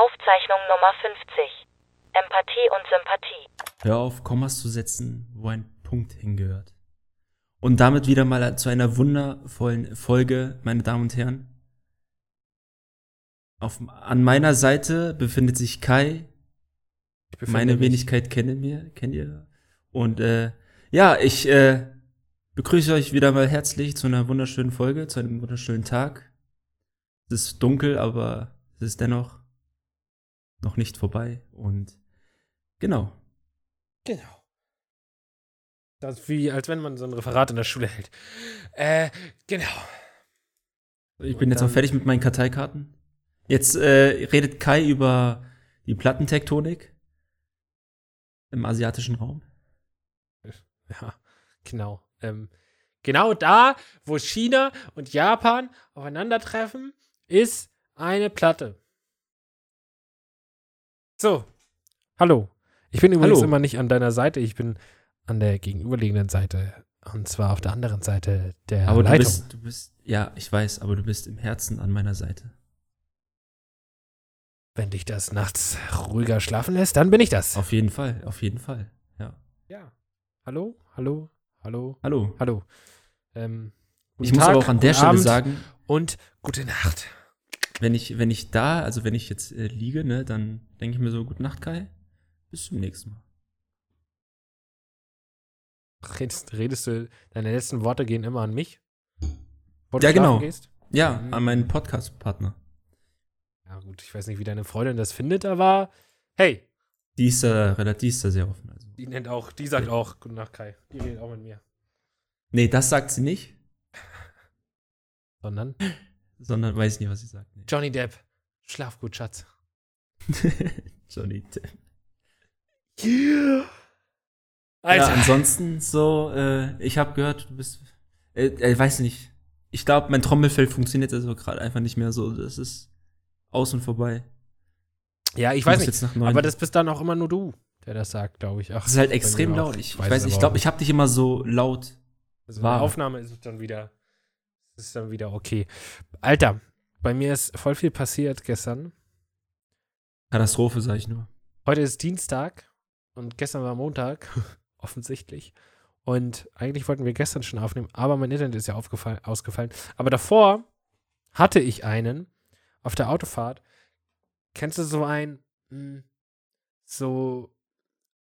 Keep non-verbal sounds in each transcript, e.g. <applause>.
Aufzeichnung Nummer 50. Empathie und Sympathie. Hör auf, Kommas zu setzen, wo ein Punkt hingehört. Und damit wieder mal zu einer wundervollen Folge, meine Damen und Herren. Auf, an meiner Seite befindet sich Kai. Meine mich. Wenigkeit kennen wir, kennt ihr. Und äh, ja, ich äh, begrüße euch wieder mal herzlich zu einer wunderschönen Folge, zu einem wunderschönen Tag. Es ist dunkel, aber es ist dennoch noch nicht vorbei. Und genau. Genau. Das ist wie, als wenn man so ein Referat in der Schule hält. Äh, genau. Ich bin jetzt auch fertig mit meinen Karteikarten. Jetzt äh, redet Kai über die Plattentektonik im asiatischen Raum. <laughs> Ja, genau. Ähm, genau da, wo China und Japan aufeinandertreffen, ist eine Platte. So. Hallo. Ich bin übrigens Hallo. immer nicht an deiner Seite, ich bin an der gegenüberliegenden Seite. Und zwar auf der anderen Seite der aber du Leitung. bist, du bist, ja, ich weiß, aber du bist im Herzen an meiner Seite. Wenn dich das nachts ruhiger schlafen lässt, dann bin ich das. Auf jeden Fall, auf jeden Fall. Ja. Ja. Hallo, hallo, hallo, Hallo. hallo. Ähm, Ich guten muss Tag, aber auch an der Stelle Abend sagen, Und gute Nacht. Wenn ich, wenn ich da, also wenn ich jetzt äh, liege, ne, dann denke ich mir so, gute Nacht, Kai. Bis zum nächsten Mal. Redest, redest du, deine letzten Worte gehen immer an mich? Ja, genau. Gehst? Ja, Mhm. an meinen Podcast-Partner. Ja, gut, ich weiß nicht, wie deine Freundin das findet, aber hey, Die ist da relativ, die ist da sehr offen. Also. die nennt auch, die sagt auch, guten Nacht, Kai. Die redet auch mit mir. Nee, das sagt sie nicht, <laughs> Sondern sondern weiß nicht, was sie sagt. Nee. Johnny Depp, schlaf gut, Schatz. <laughs> Johnny Depp. Yeah. Ja, Alter. ansonsten so, äh, ich habe gehört, du bist, äh, äh, weiß nicht. Ich glaube, mein Trommelfell funktioniert also gerade einfach nicht mehr so. Das ist aus und vorbei. ja, ich Ich weiß nicht. Aber das bist dann auch immer nur du, der das sagt, glaube ich. Ach, das ist halt extrem laut. Ich, ich weiß ich glaube, ich habe dich immer so laut. Also eine Aufnahme ist es dann wieder, ist dann wieder okay. Alter, bei mir ist voll viel passiert gestern. Katastrophe, sag ich nur. Heute ist Dienstag und gestern war Montag, <laughs> offensichtlich. Und eigentlich wollten wir gestern schon aufnehmen, aber mein Internet ist ja ausgefallen. Aber davor hatte ich einen auf der Autofahrt. Kennst du so ein, mh, so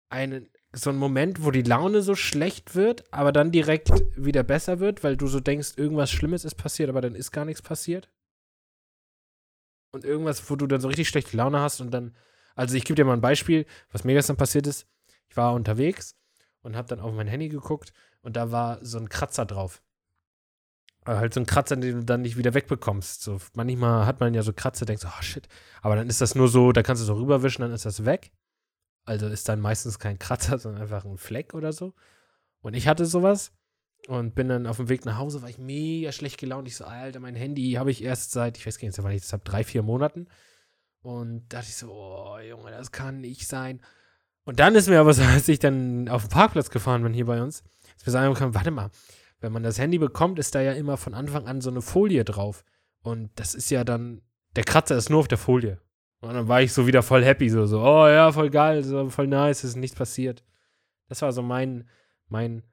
einen, so einen Moment, wo die Laune so schlecht wird, aber dann direkt wieder besser wird, weil du so denkst, irgendwas Schlimmes ist passiert, aber dann ist gar nichts passiert? Und irgendwas, wo du dann so richtig schlechte Laune hast und dann also ich gebe dir mal ein Beispiel, was mir gestern passiert ist. Ich war unterwegs und habe dann auf mein Handy geguckt und da war so ein Kratzer drauf. Äh, halt so ein Kratzer, den du dann nicht wieder wegbekommst. So, manchmal hat man ja so Kratzer, denkst oh shit. Aber dann ist das nur so, da kannst du so rüberwischen, dann ist das weg. Also ist dann meistens kein Kratzer, <laughs> sondern einfach ein Fleck oder so. Und ich hatte sowas und bin dann auf dem Weg nach Hause, war ich mega schlecht gelaunt. Ich so, Alter, mein Handy habe ich erst seit, ich weiß gar nicht, wann ich das habe, drei, vier Monaten. Und dachte ich so, oh Junge, das kann nicht sein. Und dann ist mir aber so, <laughs> als ich dann auf den Parkplatz gefahren bin hier bei uns, ist mir so angekommen, warte mal, wenn man das Handy bekommt, ist da ja immer von Anfang an so eine Folie drauf. Und das ist ja dann, der Kratzer ist nur auf der Folie. Und dann war ich so wieder voll happy, so, so, oh ja, voll geil, so, voll nice, ist nichts passiert. Das war so mein, mein,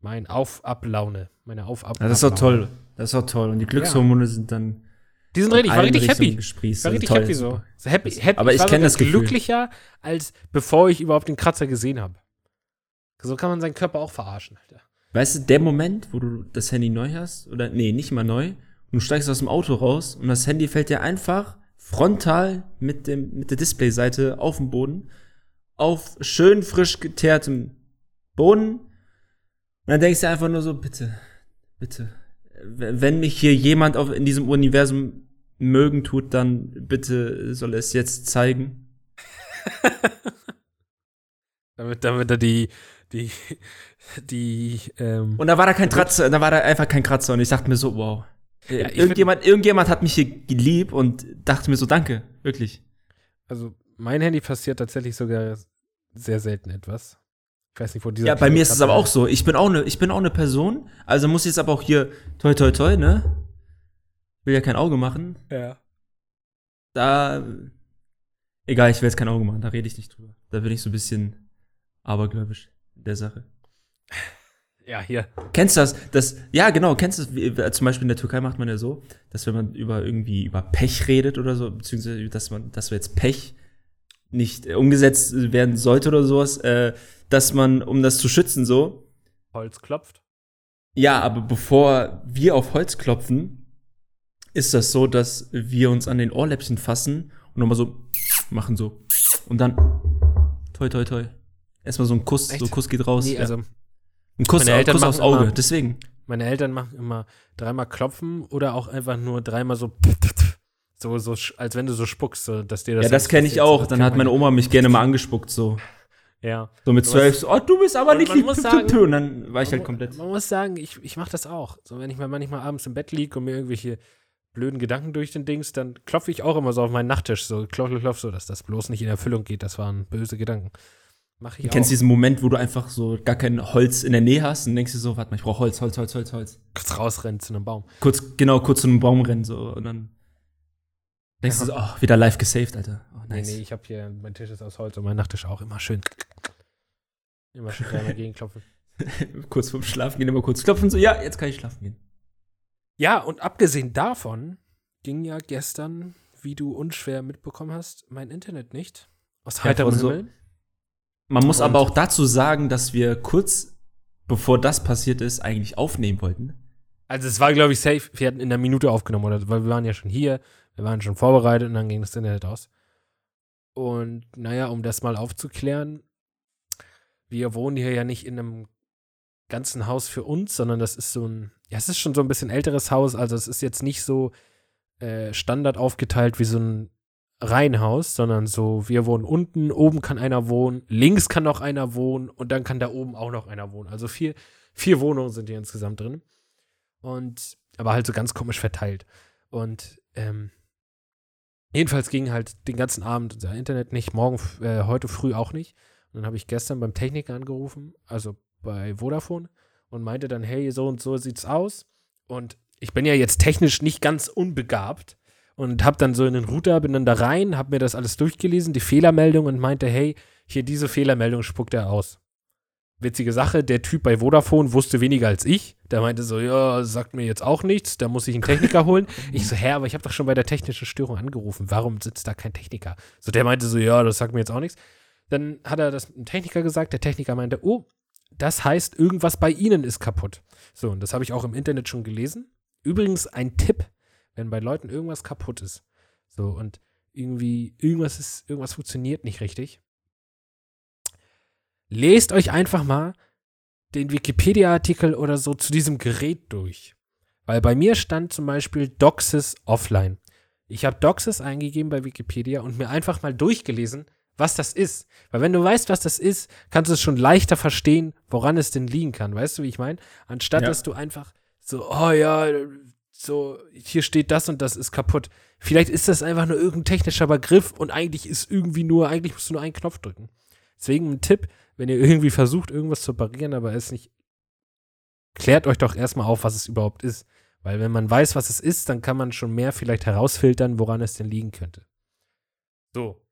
mein Auf-Ab-Laune, meine Auf-Ab. Ja, das ist doch toll. Das ist doch toll. Und die Glückshormone sind dann. Die sind richtig, ich war richtig happy. Ich war Also richtig toll, happy so. so happy, happy. aber ich war kenn sogar das Gefühl. glücklicher, als bevor ich überhaupt den Kratzer gesehen habe. So kann man seinen Körper auch verarschen, Alter. Weißt du, der Moment, wo du das Handy neu hast, oder nee, nicht mal neu, und du steigst aus dem Auto raus und das Handy fällt dir einfach frontal mit, dem, mit der Displayseite auf den Boden, auf schön frisch geteertem Boden. Und dann denkst du einfach nur so, bitte, bitte, wenn mich hier jemand auf, in diesem Universum mögen tut, dann bitte soll es jetzt zeigen. <laughs> Damit, damit er die, die, die, ähm, Und da war da kein Kratzer, da war da einfach kein Kratzer und ich dachte mir so, wow. Ja, irgendjemand, irgendjemand hat mich hier geliebt und dachte mir so, danke, wirklich. also mein Handy passiert tatsächlich sogar sehr selten etwas. Ich weiß nicht, wo dieser Ja, bei mir ist es aber auch so. Ich bin auch eine, ich bin auch eine Person, also muss ich jetzt aber auch hier, toi, toi, toi, ne? Will ja kein Auge machen. Ja. Da Egal, ich will jetzt kein Auge machen, da rede ich nicht drüber. Da bin ich so ein bisschen abergläubisch in der Sache. Ja, hier. Kennst du das? das ja, genau, kennst du das? Äh, zum Beispiel in der Türkei macht man ja so, dass wenn man über irgendwie über Pech redet oder so, beziehungsweise dass man, dass wir jetzt Pech nicht äh, umgesetzt werden sollte oder sowas, äh, dass man, um das zu schützen, so, Holz klopft. ja, aber bevor wir auf Holz klopfen, ist das so, dass wir uns an den Ohrläppchen fassen und nochmal so machen so. Und dann toi toi toi. Erstmal so ein Kuss, Echt? so ein Kuss geht raus. Nee, ja. also ein Kuss, meine Eltern Kuss aufs machen Auge. immer- Deswegen. meine Eltern machen immer dreimal klopfen oder auch einfach nur dreimal so <laughs> so, so als wenn du so spuckst, so, dass dir das ja, das kenne ich auch. Dann hat meine Oma mich gerne mal angespuckt, so. Ja. So mit zwölf, so, oh, du bist aber nicht lieb. muss sagen-. Und dann war ich halt komplett. Man muss sagen, ich, ich mache das auch. So, wenn ich mal manchmal abends im Bett liege und mir irgendwelche blöden Gedanken durch den Dings, dann klopfe ich auch immer so auf meinen Nachttisch, so klopf, klopf, klopf, so, dass das bloß nicht in Erfüllung geht. Das waren böse Gedanken. Mache ich Du auch. kennst diesen Moment, wo du einfach so gar kein Holz in der Nähe hast und denkst dir so, warte mal, ich brauche Holz, Holz, Holz, Holz, Holz. kurz rausrennen zu einem Baum. Kurz, genau, kurz zu einem Baum rennen, so. Und dann denkst du so, oh, wieder live gesaved, Alter. Oh, nice. Nee, nee, ich habe hier, mein Tisch ist aus Holz und mein Nachttisch auch. Immer schön. Immer schön dreimal <laughs> gegenklopfen. <laughs> kurz vorm Schlafen gehen, immer kurz klopfen, so, ja, jetzt kann ich schlafen gehen. Ja, und abgesehen davon ging ja gestern, wie du unschwer mitbekommen hast, mein Internet nicht. Aus Ja, heiterem so- Himmel. Man muss Und- aber auch dazu sagen, dass wir kurz bevor das passiert ist, eigentlich aufnehmen wollten. Also es war, glaube ich, safe. Wir hatten in der Minute aufgenommen, oder? Weil wir waren ja schon hier, wir waren schon vorbereitet und dann ging das Internet aus. Und naja, um das mal aufzuklären, wir wohnen hier ja nicht in einem ganzen Haus für uns, sondern das ist so ein, ja, es ist schon so ein bisschen älteres Haus, also es ist jetzt nicht so äh, Standard aufgeteilt wie so ein Reihenhaus, sondern so, wir wohnen unten, oben kann einer wohnen, links kann noch einer wohnen und dann kann da oben auch noch einer wohnen. Also vier, vier Wohnungen sind hier insgesamt drin. Und aber halt so ganz komisch verteilt. Und ähm, jedenfalls ging halt den ganzen Abend unser Internet nicht, morgen, äh, heute früh auch nicht. Und dann habe ich gestern beim Techniker angerufen, also bei Vodafone, und meinte dann, hey, so und so sieht's aus. Und ich bin ja jetzt technisch nicht ganz unbegabt und habe dann so in den Router, bin dann da rein, habe mir das alles durchgelesen, die Fehlermeldung und meinte, hey, hier diese Fehlermeldung spuckt er aus. Witzige Sache, der Typ bei Vodafone wusste weniger als ich. Der meinte so, ja, sagt mir jetzt auch nichts, da muss ich einen Techniker holen. <laughs> Ich so, hä, aber ich habe doch schon bei der technischen Störung angerufen. Warum sitzt da kein Techniker? So, der meinte so, ja, das sagt mir jetzt auch nichts. Dann hat er das einem Techniker gesagt. Der Techniker meinte, oh, das heißt, irgendwas bei Ihnen ist kaputt. So, und das habe ich auch im Internet schon gelesen. Übrigens ein Tipp, wenn bei Leuten irgendwas kaputt ist. So, und irgendwie, irgendwas ist, irgendwas funktioniert nicht richtig. Lest euch einfach mal den Wikipedia-Artikel oder so zu diesem Gerät durch. Weil bei mir stand zum Beispiel Doxys offline. Ich habe Doxys eingegeben bei Wikipedia und mir einfach mal durchgelesen, was das ist. Weil wenn du weißt, was das ist, kannst du es schon leichter verstehen, woran es denn liegen kann. Weißt du, wie ich meine? Anstatt Ja. dass du einfach so, oh ja, so, hier steht das und das ist kaputt. Vielleicht ist das einfach nur irgendein technischer Begriff und eigentlich ist irgendwie nur, eigentlich musst du nur einen Knopf drücken. Deswegen ein Tipp, wenn ihr irgendwie versucht, irgendwas zu reparieren, aber es nicht, klärt euch doch erstmal auf, was es überhaupt ist. Weil wenn man weiß, was es ist, dann kann man schon mehr vielleicht herausfiltern, woran es denn liegen könnte. So.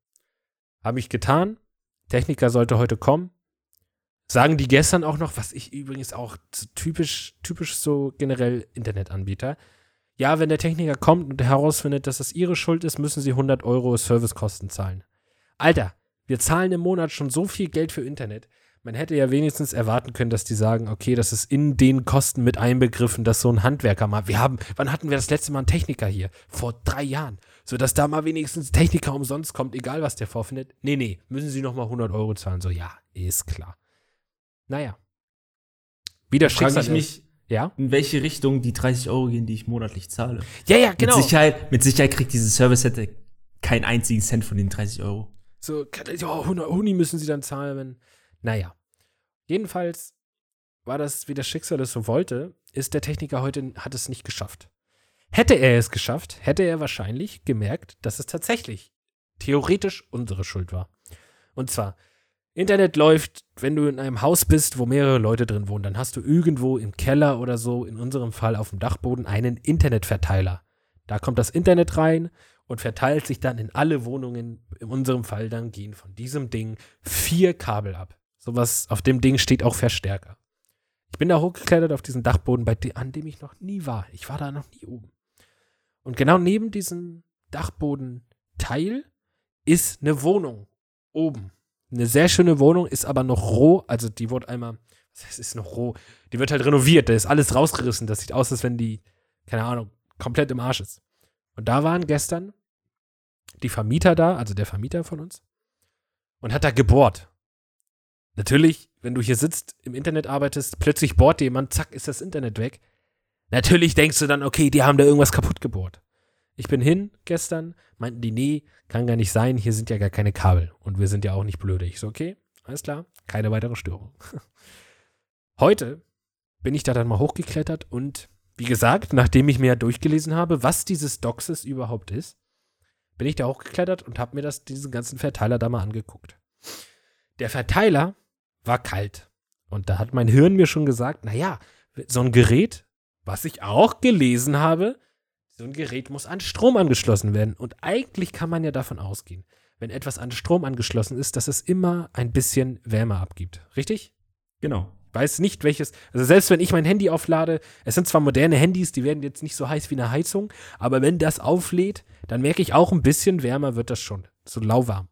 Habe ich getan. Techniker sollte heute kommen. Sagen die gestern auch noch, was ich übrigens auch typisch, typisch so generell Internetanbieter. Ja, wenn der Techniker kommt und herausfindet, dass das ihre Schuld ist, müssen sie 100 Euro Servicekosten zahlen. Alter, wir zahlen im Monat schon so viel Geld für Internet. Man hätte ja wenigstens erwarten können, dass die sagen, okay, das ist in den Kosten mit einbegriffen, dass so ein Handwerker mal, wir haben, wann hatten wir das letzte Mal einen Techniker hier? Vor drei Jahren. So, dass da mal wenigstens Techniker umsonst kommt, egal was der vorfindet. Nee, nee, müssen sie nochmal 100 Euro zahlen. So, ja, ist klar. Naja. Wieder Frage ich mich, Ja? in welche Richtung die 30 Euro gehen, die ich monatlich zahle. Ja, ja, genau. Mit Sicherheit, mit Sicherheit kriegt dieses Service hätte keinen einzigen Cent von den 30 Euro. So, ja, 100 Huni müssen sie dann zahlen. Wenn, naja. Jedenfalls war das, wie das Schicksal es so wollte, ist der Techniker heute, hat es nicht geschafft. Hätte er es geschafft, hätte er wahrscheinlich gemerkt, dass es tatsächlich theoretisch unsere Schuld war. Und zwar, Internet läuft, wenn du in einem Haus bist, wo mehrere Leute drin wohnen, dann hast du irgendwo im Keller oder so, in unserem Fall auf dem Dachboden, einen Internetverteiler. Da kommt das Internet rein und verteilt sich dann in alle Wohnungen. In unserem Fall dann gehen von diesem Ding vier Kabel ab. Sowas, auf dem Ding steht auch Verstärker. Ich bin da hochgeklettert auf diesen Dachboden, bei de an dem ich noch nie war. Ich war da noch nie oben. Und genau neben diesem Dachbodenteil ist eine Wohnung oben. Eine sehr schöne Wohnung, ist aber noch roh. Also die wurde einmal, es ist noch roh. Die wird halt renoviert, da ist alles rausgerissen. Das sieht aus, als wenn die, keine Ahnung, komplett im Arsch ist. Und da waren gestern die Vermieter da, also der Vermieter von uns, und hat da gebohrt. Natürlich, wenn du hier sitzt, im Internet arbeitest, plötzlich bohrt jemand, zack, ist das Internet weg. Natürlich denkst du dann, okay, die haben da irgendwas kaputt gebohrt. Ich bin hin gestern, meinten die, nee, kann gar nicht sein, hier sind ja gar keine Kabel und wir sind ja auch nicht blöde. Ich so, okay, alles klar, keine weitere Störung. <laughs> Heute bin ich da dann mal hochgeklettert und wie gesagt, nachdem ich mir durchgelesen habe, was dieses Doxes überhaupt ist, bin ich da hochgeklettert und habe mir das, diesen ganzen Verteiler da mal angeguckt. Der Verteiler war kalt. Und da hat mein Hirn mir schon gesagt, naja, so ein Gerät, was ich auch gelesen habe, so ein Gerät muss an Strom angeschlossen werden. Und eigentlich kann man ja davon ausgehen, wenn etwas an Strom angeschlossen ist, dass es immer ein bisschen Wärme abgibt. Richtig? Genau weiß nicht, welches. Also selbst wenn ich mein Handy auflade, es sind zwar moderne Handys, die werden jetzt nicht so heiß wie eine Heizung, aber wenn das auflädt, dann merke ich auch ein bisschen wärmer wird das schon. So lauwarm.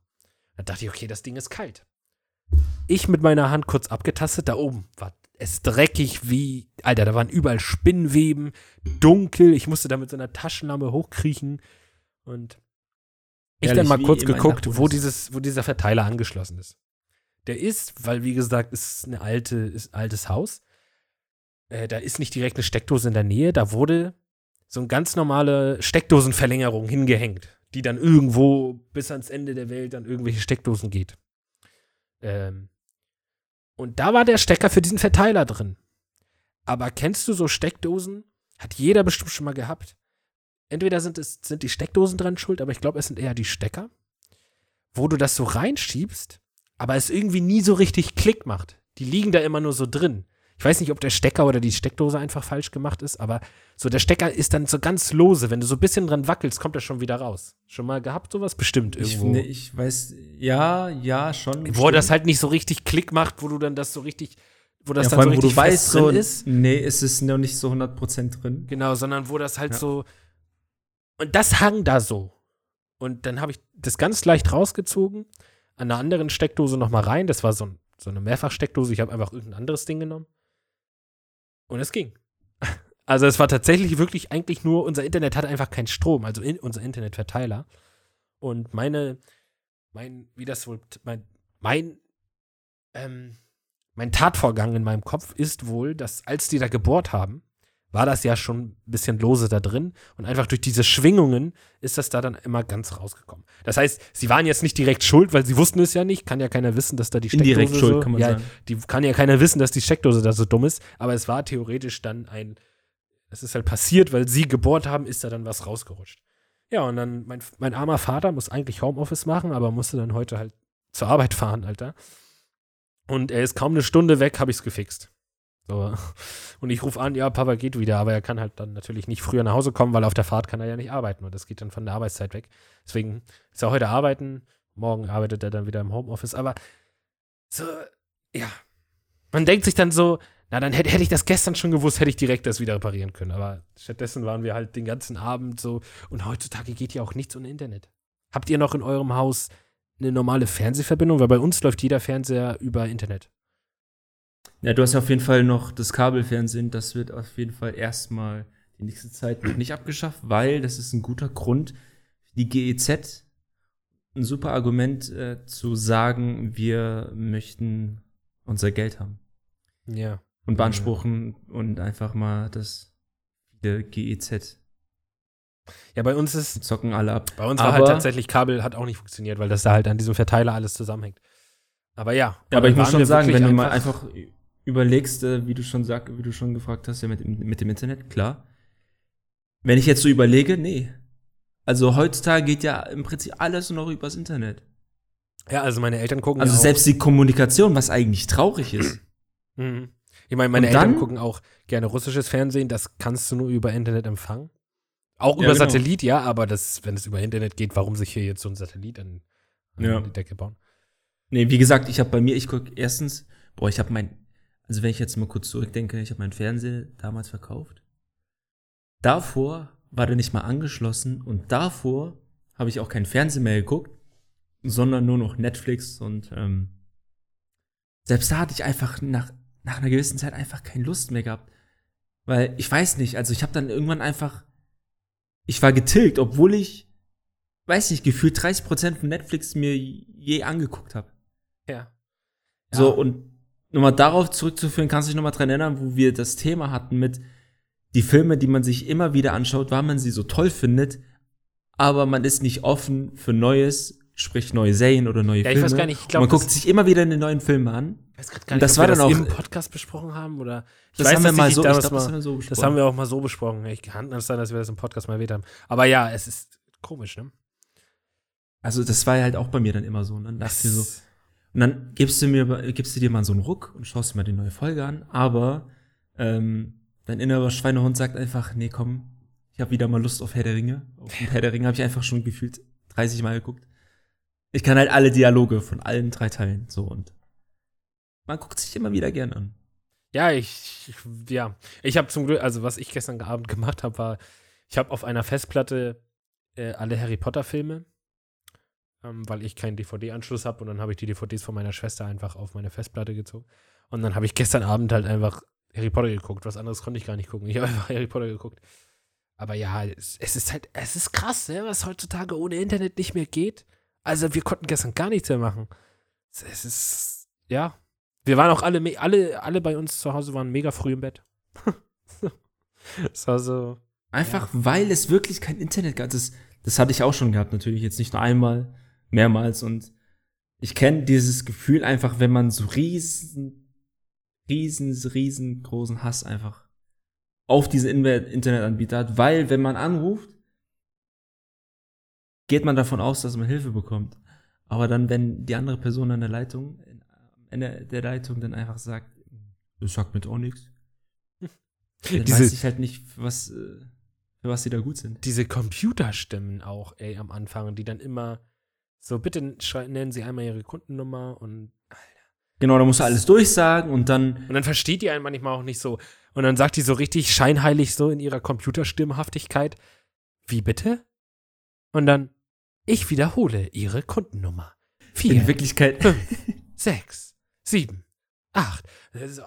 Dann dachte ich, okay, das Ding ist kalt. Ich mit meiner Hand kurz abgetastet, da oben war es dreckig wie, Alter, da waren überall Spinnweben, dunkel, ich musste da mit so einer Taschenlampe hochkriechen und ich Ehrlich, dann mal kurz geguckt, wo dieses, wo dieser Verteiler angeschlossen ist. Der ist, weil wie gesagt, ist eine alte, ist ein altes Haus. Äh, da ist nicht direkt eine Steckdose in der Nähe. Da wurde so eine ganz normale Steckdosenverlängerung hingehängt, die dann irgendwo bis ans Ende der Welt an irgendwelche Steckdosen geht. Ähm, und da war der Stecker für diesen Verteiler drin. Aber kennst du so Steckdosen? Hat jeder bestimmt schon mal gehabt. Entweder sind, es, sind die Steckdosen dran schuld, aber ich glaube, es sind eher die Stecker, wo du das so reinschiebst aber es irgendwie nie so richtig Klick macht. Die liegen da immer nur so drin. Ich weiß nicht, ob der Stecker oder die Steckdose einfach falsch gemacht ist, aber so der Stecker ist dann so ganz lose. Wenn du so ein bisschen dran wackelst, kommt er schon wieder raus. Schon mal gehabt sowas? Bestimmt irgendwo. Ich, ne, ich weiß, ja, ja, schon. Wo bestimmt. das halt nicht so richtig Klick macht, wo du dann das so richtig, wo das ja, dann allem, so richtig wo du weißt, drin so, ist. Nee, ist es noch nicht so 100% drin. Genau, sondern wo das halt ja. so und das hang da so. Und dann habe ich das ganz leicht rausgezogen an einer anderen Steckdose nochmal rein. Das war so, ein, so eine Mehrfachsteckdose. Ich habe einfach irgendein anderes Ding genommen. Und es ging. <laughs> Also es war tatsächlich wirklich eigentlich nur, unser Internet hat einfach keinen Strom, also in, unser Internetverteiler. Und meine, mein, wie das wohl, mein, mein, ähm, mein Tatvorgang in meinem Kopf ist wohl, dass als die da gebohrt haben, war das ja schon ein bisschen lose da drin. Und einfach durch diese Schwingungen ist das da dann immer ganz rausgekommen. Das heißt, sie waren jetzt nicht direkt schuld, weil sie wussten es ja nicht. Kann ja keiner wissen, dass da die Steckdose Indirekt schuld, so, kann man ja, sagen. Die kann ja keiner wissen, dass die Steckdose da so dumm ist. Aber es war theoretisch dann ein, es ist halt passiert, weil sie gebohrt haben, ist da dann was rausgerutscht. Ja, und dann, mein, mein armer Vater muss eigentlich Homeoffice machen, aber musste dann heute halt zur Arbeit fahren, Alter. Und er ist kaum eine Stunde weg, habe ich es gefixt. So. Und ich rufe an, ja, Papa geht wieder, aber er kann halt dann natürlich nicht früher nach Hause kommen, weil auf der Fahrt kann er ja nicht arbeiten und das geht dann von der Arbeitszeit weg. Deswegen ist er heute arbeiten, morgen arbeitet er dann wieder im Homeoffice, aber so, ja. Man denkt sich dann so, na, dann hätte, hätte ich das gestern schon gewusst, hätte ich direkt das wieder reparieren können. Aber stattdessen waren wir halt den ganzen Abend so. Und heutzutage geht ja auch nichts ohne Internet. Habt ihr noch in eurem Haus eine normale Fernsehverbindung? Weil bei uns läuft jeder Fernseher über Internet. Ja, du hast ja auf jeden Fall noch das Kabelfernsehen. Das wird auf jeden Fall erstmal die nächste Zeit noch nicht abgeschafft, weil das ist ein guter Grund, die GEZ ein super Argument äh, zu sagen, wir möchten unser Geld haben. Ja. Und beanspruchen ja. und einfach mal das wieder GEZ. Ja, bei uns ist. Zocken alle ab. Bei uns war halt tatsächlich Kabel hat auch nicht funktioniert, weil das da halt an diesem Verteiler alles zusammenhängt. Aber ja. ja aber ich muss schon sagen, wenn du mal einfach überlegst, äh, wie du schon sag, wie du schon gefragt hast, ja, mit, mit dem Internet, klar. Wenn ich jetzt so überlege, nee. Also heutzutage geht ja im Prinzip alles nur noch übers Internet. Ja, also meine Eltern gucken. Also ja selbst die Kommunikation, was eigentlich traurig ist. <clears throat> Mhm. Ich meine, meine Eltern gucken auch gerne russisches Fernsehen, das kannst du nur über Internet empfangen. Auch Ja, über genau. Satellit, ja, aber das, wenn es über Internet geht, warum sich hier jetzt so ein Satellit an, an Ja. die Decke bauen? Nee, wie gesagt, ich habe bei mir, ich guck erstens, boah, ich habe mein, also wenn ich jetzt mal kurz zurückdenke, ich habe meinen Fernseher damals verkauft. Davor war der nicht mal angeschlossen und davor habe ich auch keinen Fernseher mehr geguckt, sondern nur noch Netflix und ähm, selbst da hatte ich einfach nach, nach einer gewissen Zeit einfach keine Lust mehr gehabt. Weil ich weiß nicht, also ich habe dann irgendwann einfach, ich war getilgt, obwohl ich, weiß nicht, gefühlt 30% von Netflix mir je angeguckt habe. Ja. So, und nochmal darauf zurückzuführen, kannst du dich nochmal dran erinnern, wo wir das Thema hatten mit die Filme, die man sich immer wieder anschaut, weil man sie so toll findet, aber man ist nicht offen für Neues, sprich neue Serien oder neue Ja, ich Filme. weiß gar nicht, ich glaub, Und man guckt sich immer wieder eine neuen Filme an. Ich weiß grad gar nicht, das ob war wir dann das auch- im Podcast besprochen haben oder ich Das weiß, haben wir mal ich so, ich glaub, das mal, haben wir so das haben wir auch mal so besprochen. Ich kann es sein, dass wir das im Podcast mal erwähnt haben. Aber ja, es ist komisch, ne? Also das war ja halt auch bei mir dann immer so. Und dann dachte ich so, Und dann gibst du mir, gibst du dir mal so einen Ruck und schaust dir mal die neue Folge an, aber ähm, dein innerer Schweinehund sagt einfach, nee, komm, ich habe wieder mal Lust auf Herr der Ringe. Auf Herr der Ringe habe ich einfach schon gefühlt 30 Mal geguckt. Ich kann halt alle Dialoge von allen drei Teilen so und man guckt sich immer wieder gern an. Ja, ich, ich ja, ich habe zum Glück, also was ich gestern Abend <laughs> gemacht habe, war, ich habe auf einer Festplatte äh, alle Harry Potter Filme, ähm, weil ich keinen DVD-Anschluss habe und dann habe ich die DVDs von meiner Schwester einfach auf meine Festplatte gezogen und dann habe ich gestern Abend halt einfach Harry Potter geguckt. Was anderes konnte ich gar nicht gucken. Ich habe <laughs> einfach Harry Potter geguckt. Aber ja, es, es ist halt, es ist krass, ne, was heutzutage ohne Internet nicht mehr geht. Also wir konnten gestern gar nichts mehr machen. Es, es ist, ja, wir waren auch alle, alle, alle bei uns zu Hause waren mega früh im Bett. <laughs> Es war so. Einfach weil es wirklich kein Internet gab. Das, das hatte ich auch schon gehabt, natürlich jetzt nicht nur einmal, mehrmals. Und ich kenne dieses Gefühl einfach, wenn man so riesen, riesen, riesengroßen Hass einfach auf diesen In- Internetanbieter hat, weil wenn man anruft, geht man davon aus, dass man Hilfe bekommt. Aber dann, wenn die andere Person an der Leitung, am Ende der Leitung dann einfach sagt, das sagt mir doch nichts, <laughs> dann Diese- weiß ich halt nicht, für was, äh, für was sie da gut sind. Diese Computerstimmen auch, ey, am Anfang, die dann immer so, bitte nennen Sie einmal Ihre Kundennummer und, Genau, da musst du alles durchsagen und dann, und dann versteht die einen manchmal auch nicht so. Und dann sagt die so richtig scheinheilig so in ihrer Computerstimmhaftigkeit, wie bitte? Und dann, ich wiederhole Ihre Kundennummer. Vier. in Wirklichkeit, <laughs> sechs, sieben, acht. Ist, oh.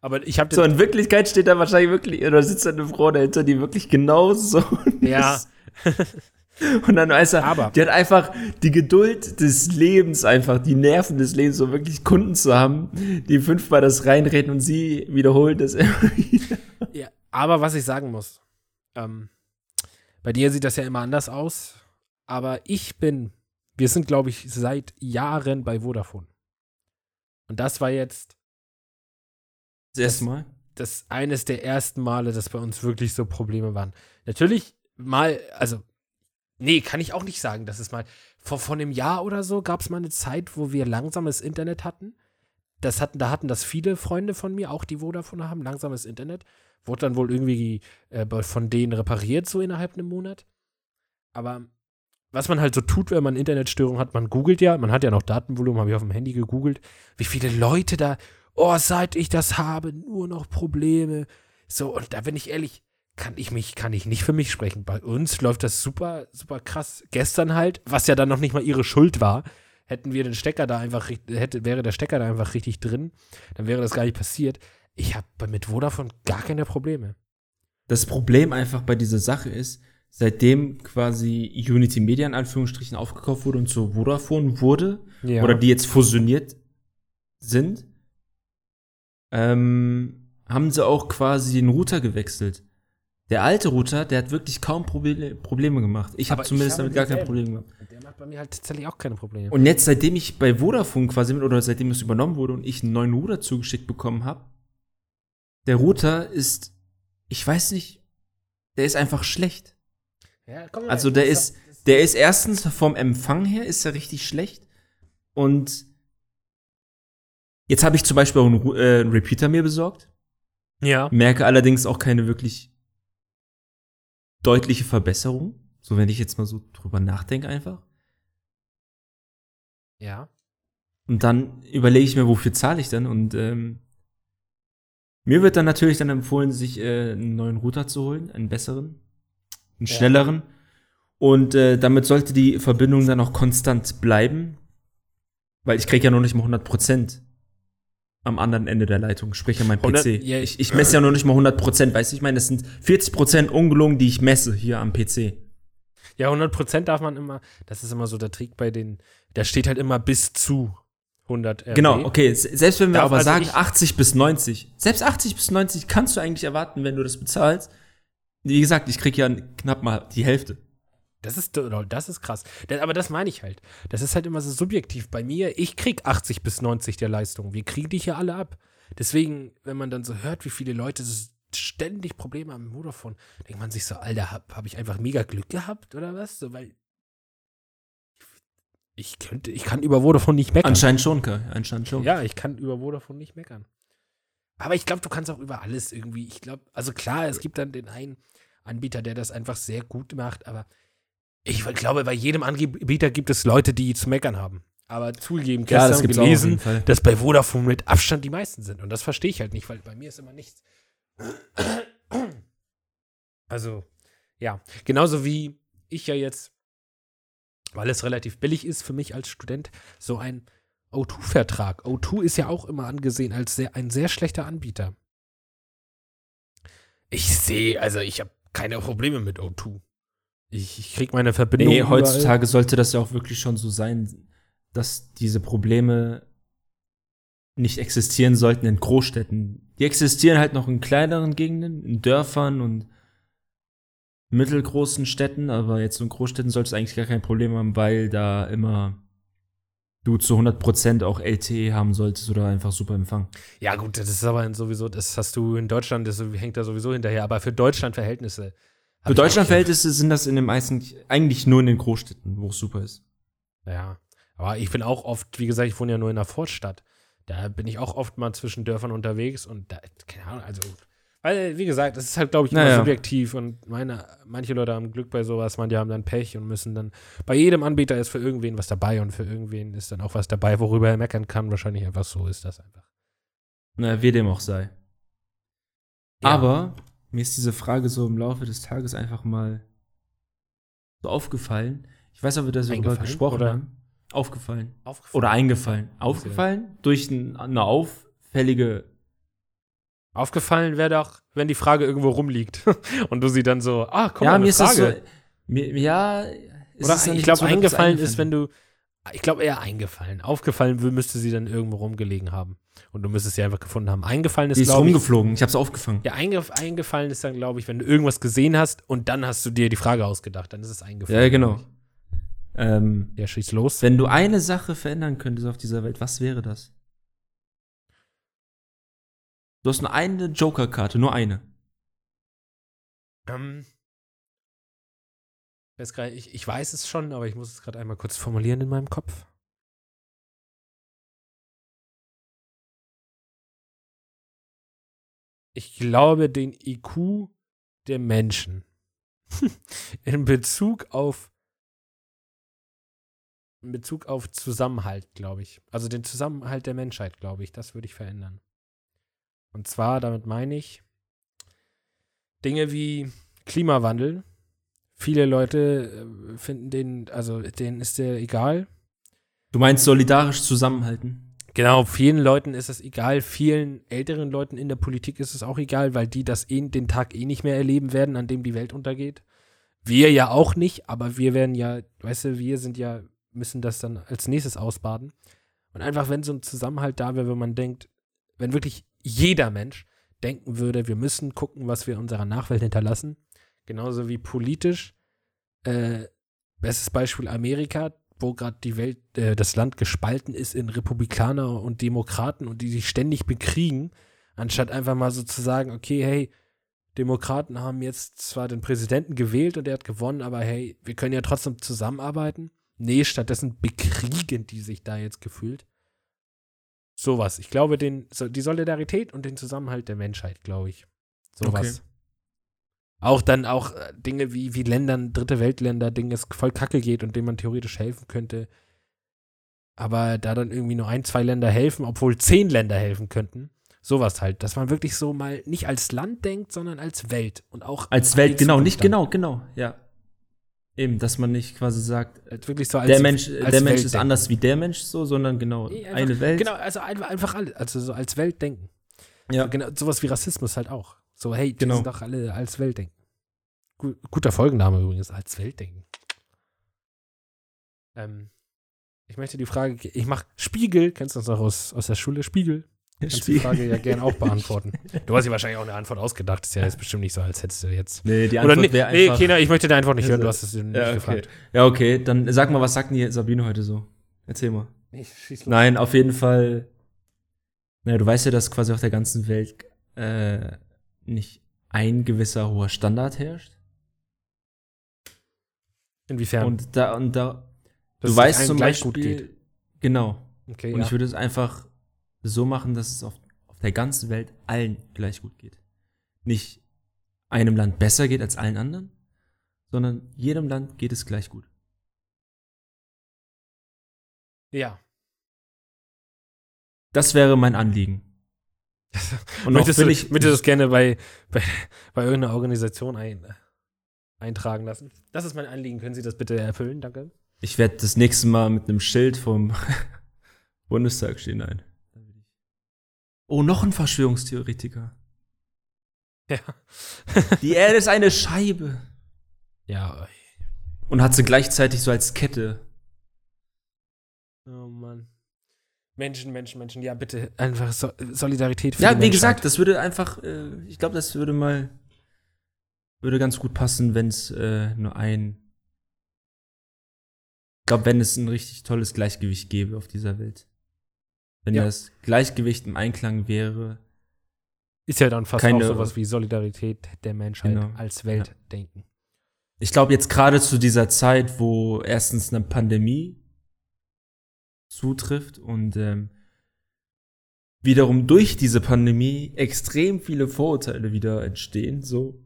Aber ich habe so in Wirklichkeit steht da wahrscheinlich wirklich, oder sitzt da eine Frau dahinter, die wirklich genau so ja. <laughs> Und dann weiß er, Aber- die hat einfach die Geduld des Lebens, einfach die Nerven des Lebens, so wirklich Kunden zu haben, die fünfmal das reinreden und sie wiederholen das immer <laughs> wieder. ja, aber was ich sagen muss, ähm, bei dir sieht das ja immer anders aus, aber ich bin, wir sind, glaube ich, seit Jahren bei Vodafone. Und das war jetzt Das erste Mal. das eines der ersten Male, dass bei uns wirklich so Probleme waren. Natürlich mal, also, nee, kann ich auch nicht sagen, dass es mal, vor, vor einem Jahr oder so gab es mal eine Zeit, wo wir langsames Internet hatten. Das hatten, da hatten das viele Freunde von mir, auch die Vodafone haben, langsames Internet. Wurde dann wohl irgendwie äh, von denen repariert, so innerhalb einem Monat. Aber was man halt so tut, wenn man Internetstörung hat, man googelt ja, man hat ja noch Datenvolumen, habe ich auf dem Handy gegoogelt, wie viele Leute da oh, seit ich das habe, nur noch Probleme. So, und da bin ich ehrlich, kann ich mich, kann ich nicht für mich sprechen. Bei uns läuft das super, super krass. Gestern halt, was ja dann noch nicht mal ihre Schuld war, hätten wir den Stecker da einfach, hätte, wäre der Stecker da einfach richtig drin, dann wäre das gar nicht passiert. Ich habe mit Vodafone gar keine Probleme. Das Problem einfach bei dieser Sache ist, seitdem quasi Unity Media in Anführungsstrichen aufgekauft wurde und zu Vodafone wurde, Ja. oder die jetzt fusioniert sind, ähm, haben sie auch quasi den Router gewechselt. Der alte Router, der hat wirklich kaum Proble Probleme gemacht. Ich habe Aber ich zumindest habe damit gar kein. Problem gehabt. Der macht bei mir halt tatsächlich auch keine Probleme. Und jetzt, seitdem ich bei Vodafone quasi bin, oder seitdem es übernommen wurde und ich einen neuen Router zugeschickt bekommen habe, der Router ist, ich weiß nicht, der ist einfach schlecht. ja, komm, Also der ist, der ist erstens vom Empfang her ist er richtig schlecht und jetzt habe ich zum Beispiel auch einen, äh, einen Repeater mir besorgt, Ja. merke allerdings auch keine wirklich deutliche Verbesserung. So, wenn ich jetzt mal so drüber nachdenke einfach. Ja. Und dann überlege ich mir, wofür zahle ich denn? Und ähm, mir wird dann natürlich dann empfohlen, sich äh, einen neuen Router zu holen, einen besseren, einen Ja. schnelleren. Und äh, damit sollte die Verbindung dann auch konstant bleiben. Weil ich kriege ja noch nicht mal 100% am anderen Ende der Leitung, sprich an meinem 100 PC. ja, ich, ich messe ja noch nicht mal 100%, weißt du? Ich meine, das sind 40% ungelungen, die ich messe hier am PC. Ja, 100% darf man immer, das ist immer so der Trick bei den, da steht halt immer bis zu 100 RB. Genau, okay. se- Selbst wenn wir Darf aber also sagen ich- 80 bis 90, selbst 80 bis 90 kannst du eigentlich erwarten, wenn du das bezahlst. Wie gesagt, ich krieg ja knapp mal die Hälfte. Das ist, das ist krass. Das, aber das meine ich halt. Das ist halt immer so subjektiv. Bei mir, ich krieg 80 bis 90 der Leistung. Wir kriegen die hier alle ab. Deswegen, wenn man dann so hört, wie viele Leute ständig Probleme haben mit Vodafone, denkt man sich so, Alter, hab, hab ich einfach mega Glück gehabt oder was? So, weil ich könnte, ich kann über Vodafone nicht meckern. Anscheinend schon, Kai. Anscheinend schon. Ja, ich kann über Vodafone nicht meckern. Aber ich glaube, du kannst auch über alles irgendwie. Ich glaube, also klar, es gibt dann den einen Anbieter, der das einfach sehr gut macht, aber ich glaube, bei jedem Anbieter gibt es Leute, die zu meckern haben. Aber zugegeben, Ja, das gestern auch auf gelesen, dass bei Vodafone mit Abstand die meisten sind. Und das verstehe ich halt nicht, weil bei mir ist immer nichts. <clears throat> Also, ja. Genauso wie ich ja jetzt, weil es relativ billig ist für mich als Student, so ein O2-Vertrag. O2 ist ja auch immer angesehen als sehr, ein sehr schlechter Anbieter. Ich sehe, also ich habe keine Probleme mit O2. Ich, ich kriege meine Verbindung. Nee, überall. heutzutage sollte das ja auch wirklich schon so sein, dass diese Probleme nicht existieren sollten in Großstädten. Die existieren halt noch in kleineren Gegenden, in Dörfern und mittelgroßen Städten, aber jetzt in Großstädten solltest du eigentlich gar kein Problem haben, weil da immer du zu 100% auch LTE haben solltest oder einfach super Empfang. Ja, gut, das ist aber sowieso, das hast du in Deutschland, das hängt da sowieso hinterher. Aber für Deutschland-Verhältnisse. hab Für Deutschlandverhältnisse sind das in den meisten, eigentlich nur in den Großstädten, wo es super ist. Ja, aber ich bin auch oft, wie gesagt, ich wohne ja nur in einer Vorstadt. Da bin ich auch oft mal zwischen Dörfern unterwegs und da, keine Ahnung, also, weil, wie gesagt, das ist halt, glaube ich, immer Naja. subjektiv und meine, manche Leute haben Glück bei sowas, manche haben dann Pech und müssen dann, bei jedem Anbieter ist für irgendwen was dabei und für irgendwen ist dann auch was dabei, worüber er meckern kann. Wahrscheinlich einfach so ist das einfach. Na, wie dem auch sei. Ja. Aber mir ist diese Frage so im Laufe des Tages einfach mal so aufgefallen. Ich weiß, ob wir darüber gesprochen oder? haben. Aufgefallen. Aufgefallen. Oder eingefallen. Aufgefallen durch ein, eine auffällige. Aufgefallen wäre doch, wenn die Frage irgendwo rumliegt <laughs> und du sie dann so, ah, komm ja, mal, mir eine ist das so. Frage. Mir, ja, es Oder ist noch ich glaube, so, dass es eingefallen ist, wenn du. Ich glaube eher eingefallen. Aufgefallen müsste sie dann irgendwo rumgelegen haben. Und du müsstest sie einfach gefunden haben. Eingefallen ist, Die ist glaube ich. rumgeflogen. Ich hab's aufgefangen. Ja, eingef eingefallen ist dann, glaube ich, wenn du irgendwas gesehen hast und dann hast du dir die Frage ausgedacht. Dann ist es eingefallen. Ja, genau. Ähm. Ja, schieß los. wenn du eine Sache verändern könntest auf dieser Welt, was wäre das? Du hast nur eine Joker-Karte, nur eine. Ähm, ich, ich weiß es schon, aber ich muss es gerade einmal kurz formulieren in meinem Kopf. Ich glaube, den IQ der Menschen <laughs> in Bezug auf in Bezug auf Zusammenhalt, glaube ich. Also den Zusammenhalt der Menschheit, glaube ich, das würde ich verändern. Und zwar, damit meine ich, Dinge wie Klimawandel. Viele Leute äh, finden den, also denen ist der egal. Du meinst solidarisch zusammenhalten? Genau, vielen Leuten ist es egal, vielen älteren Leuten in der Politik ist es auch egal, weil die das eh, den Tag eh nicht mehr erleben werden, an dem die Welt untergeht. Wir ja auch nicht, aber wir werden ja, weißt du, wir sind ja, müssen das dann als nächstes ausbaden. Und einfach, wenn so ein Zusammenhalt da wäre, wenn man denkt, wenn wirklich jeder Mensch denken würde, wir müssen gucken, was wir unserer Nachwelt hinterlassen, genauso wie politisch, äh, bestes Beispiel Amerika, wo gerade die Welt, äh, das Land gespalten ist in Republikaner und Demokraten und die sich ständig bekriegen, anstatt einfach mal so zu sagen, okay, hey, Demokraten haben jetzt zwar den Präsidenten gewählt und er hat gewonnen, aber hey, wir können ja trotzdem zusammenarbeiten. Nee, stattdessen bekriegen die sich da jetzt gefühlt. Sowas. Ich glaube, den, die Solidarität und den Zusammenhalt der Menschheit, glaube ich. Sowas. Auch dann auch äh, Dinge wie, wie Ländern, dritte Weltländer, Dinge es voll kacke geht und denen man theoretisch helfen könnte. Aber da dann irgendwie nur ein, zwei Länder helfen, obwohl zehn Länder helfen könnten. Sowas halt, dass man wirklich so mal nicht als Land denkt, sondern als Welt. Und auch Als Welt, genau, Zukunft nicht dann. genau, genau, ja. Eben, dass man nicht quasi sagt, Als wirklich so als der Mensch, als der Mensch ist denken. anders wie der Mensch so, sondern genau Nee, einfach- eine Welt. Genau, also einfach, einfach alle, also so als Welt denken. Ja. Genau, sowas wie Rassismus halt auch. So, hey, die Genau. sind doch alle als Welt denken. Gu guter Folgenname übrigens, als Welt denken. Ähm, ich möchte die Frage, ich mach Spiegel, kennst du das noch aus, aus der Schule? Spiegel. Kannst die Frage ja gerne auch beantworten. <laughs> Du hast dir wahrscheinlich auch eine Antwort ausgedacht. Ist ja jetzt bestimmt nicht so, als hättest du jetzt. Nee, die Oder Antwort nee, wäre nee einfach. Kena, ich möchte deine Antwort nicht hören, du Also, hast es nicht ja, okay. gefragt. ja, okay, dann sag mal, was sagt denn die Sabine heute so? Erzähl mal. Ich schieß los. Nein, auf jeden Fall. Naja, du weißt ja, dass quasi auf der ganzen Welt äh, nicht ein gewisser hoher Standard herrscht. Inwiefern? Und da, und da, Dass du es weißt zum gleich Beispiel, gut geht. genau. Okay, Und ja. ich würde es einfach so machen, dass es auf, auf der ganzen Welt allen gleich gut geht. Nicht einem Land besser geht als allen anderen, sondern jedem Land geht es gleich gut. ja. Das wäre mein Anliegen. <laughs> Und auch Möchtest du, ich, möchtest du das gerne bei, bei, <laughs> bei irgendeiner Organisation ein, eintragen lassen? Das ist mein Anliegen. Können Sie das bitte erfüllen? Danke. ich werde das nächste Mal mit einem Schild vom <laughs> Bundestag stehen. Nein. Oh, noch ein Verschwörungstheoretiker. Ja. Die Erde ist eine Scheibe. ja. Und hat sie gleichzeitig so als Kette. Oh Mann. Menschen, Menschen, Menschen. Ja, bitte einfach so Solidarität für Ja, die wie Menschheit. gesagt, das würde einfach, äh, ich glaube, das würde mal, würde ganz gut passen, wenn es äh, nur ein, ich glaube, wenn es ein richtig tolles Gleichgewicht gäbe auf dieser Welt. Wenn Ja. das Gleichgewicht im Einklang wäre. Ist ja dann fast Keine- auch sowas wie Solidarität der Menschheit Genau. als Welt denken. Ich glaube, jetzt gerade zu dieser Zeit, wo erstens eine Pandemie zutrifft und ähm, wiederum durch diese Pandemie extrem viele Vorurteile wieder entstehen, so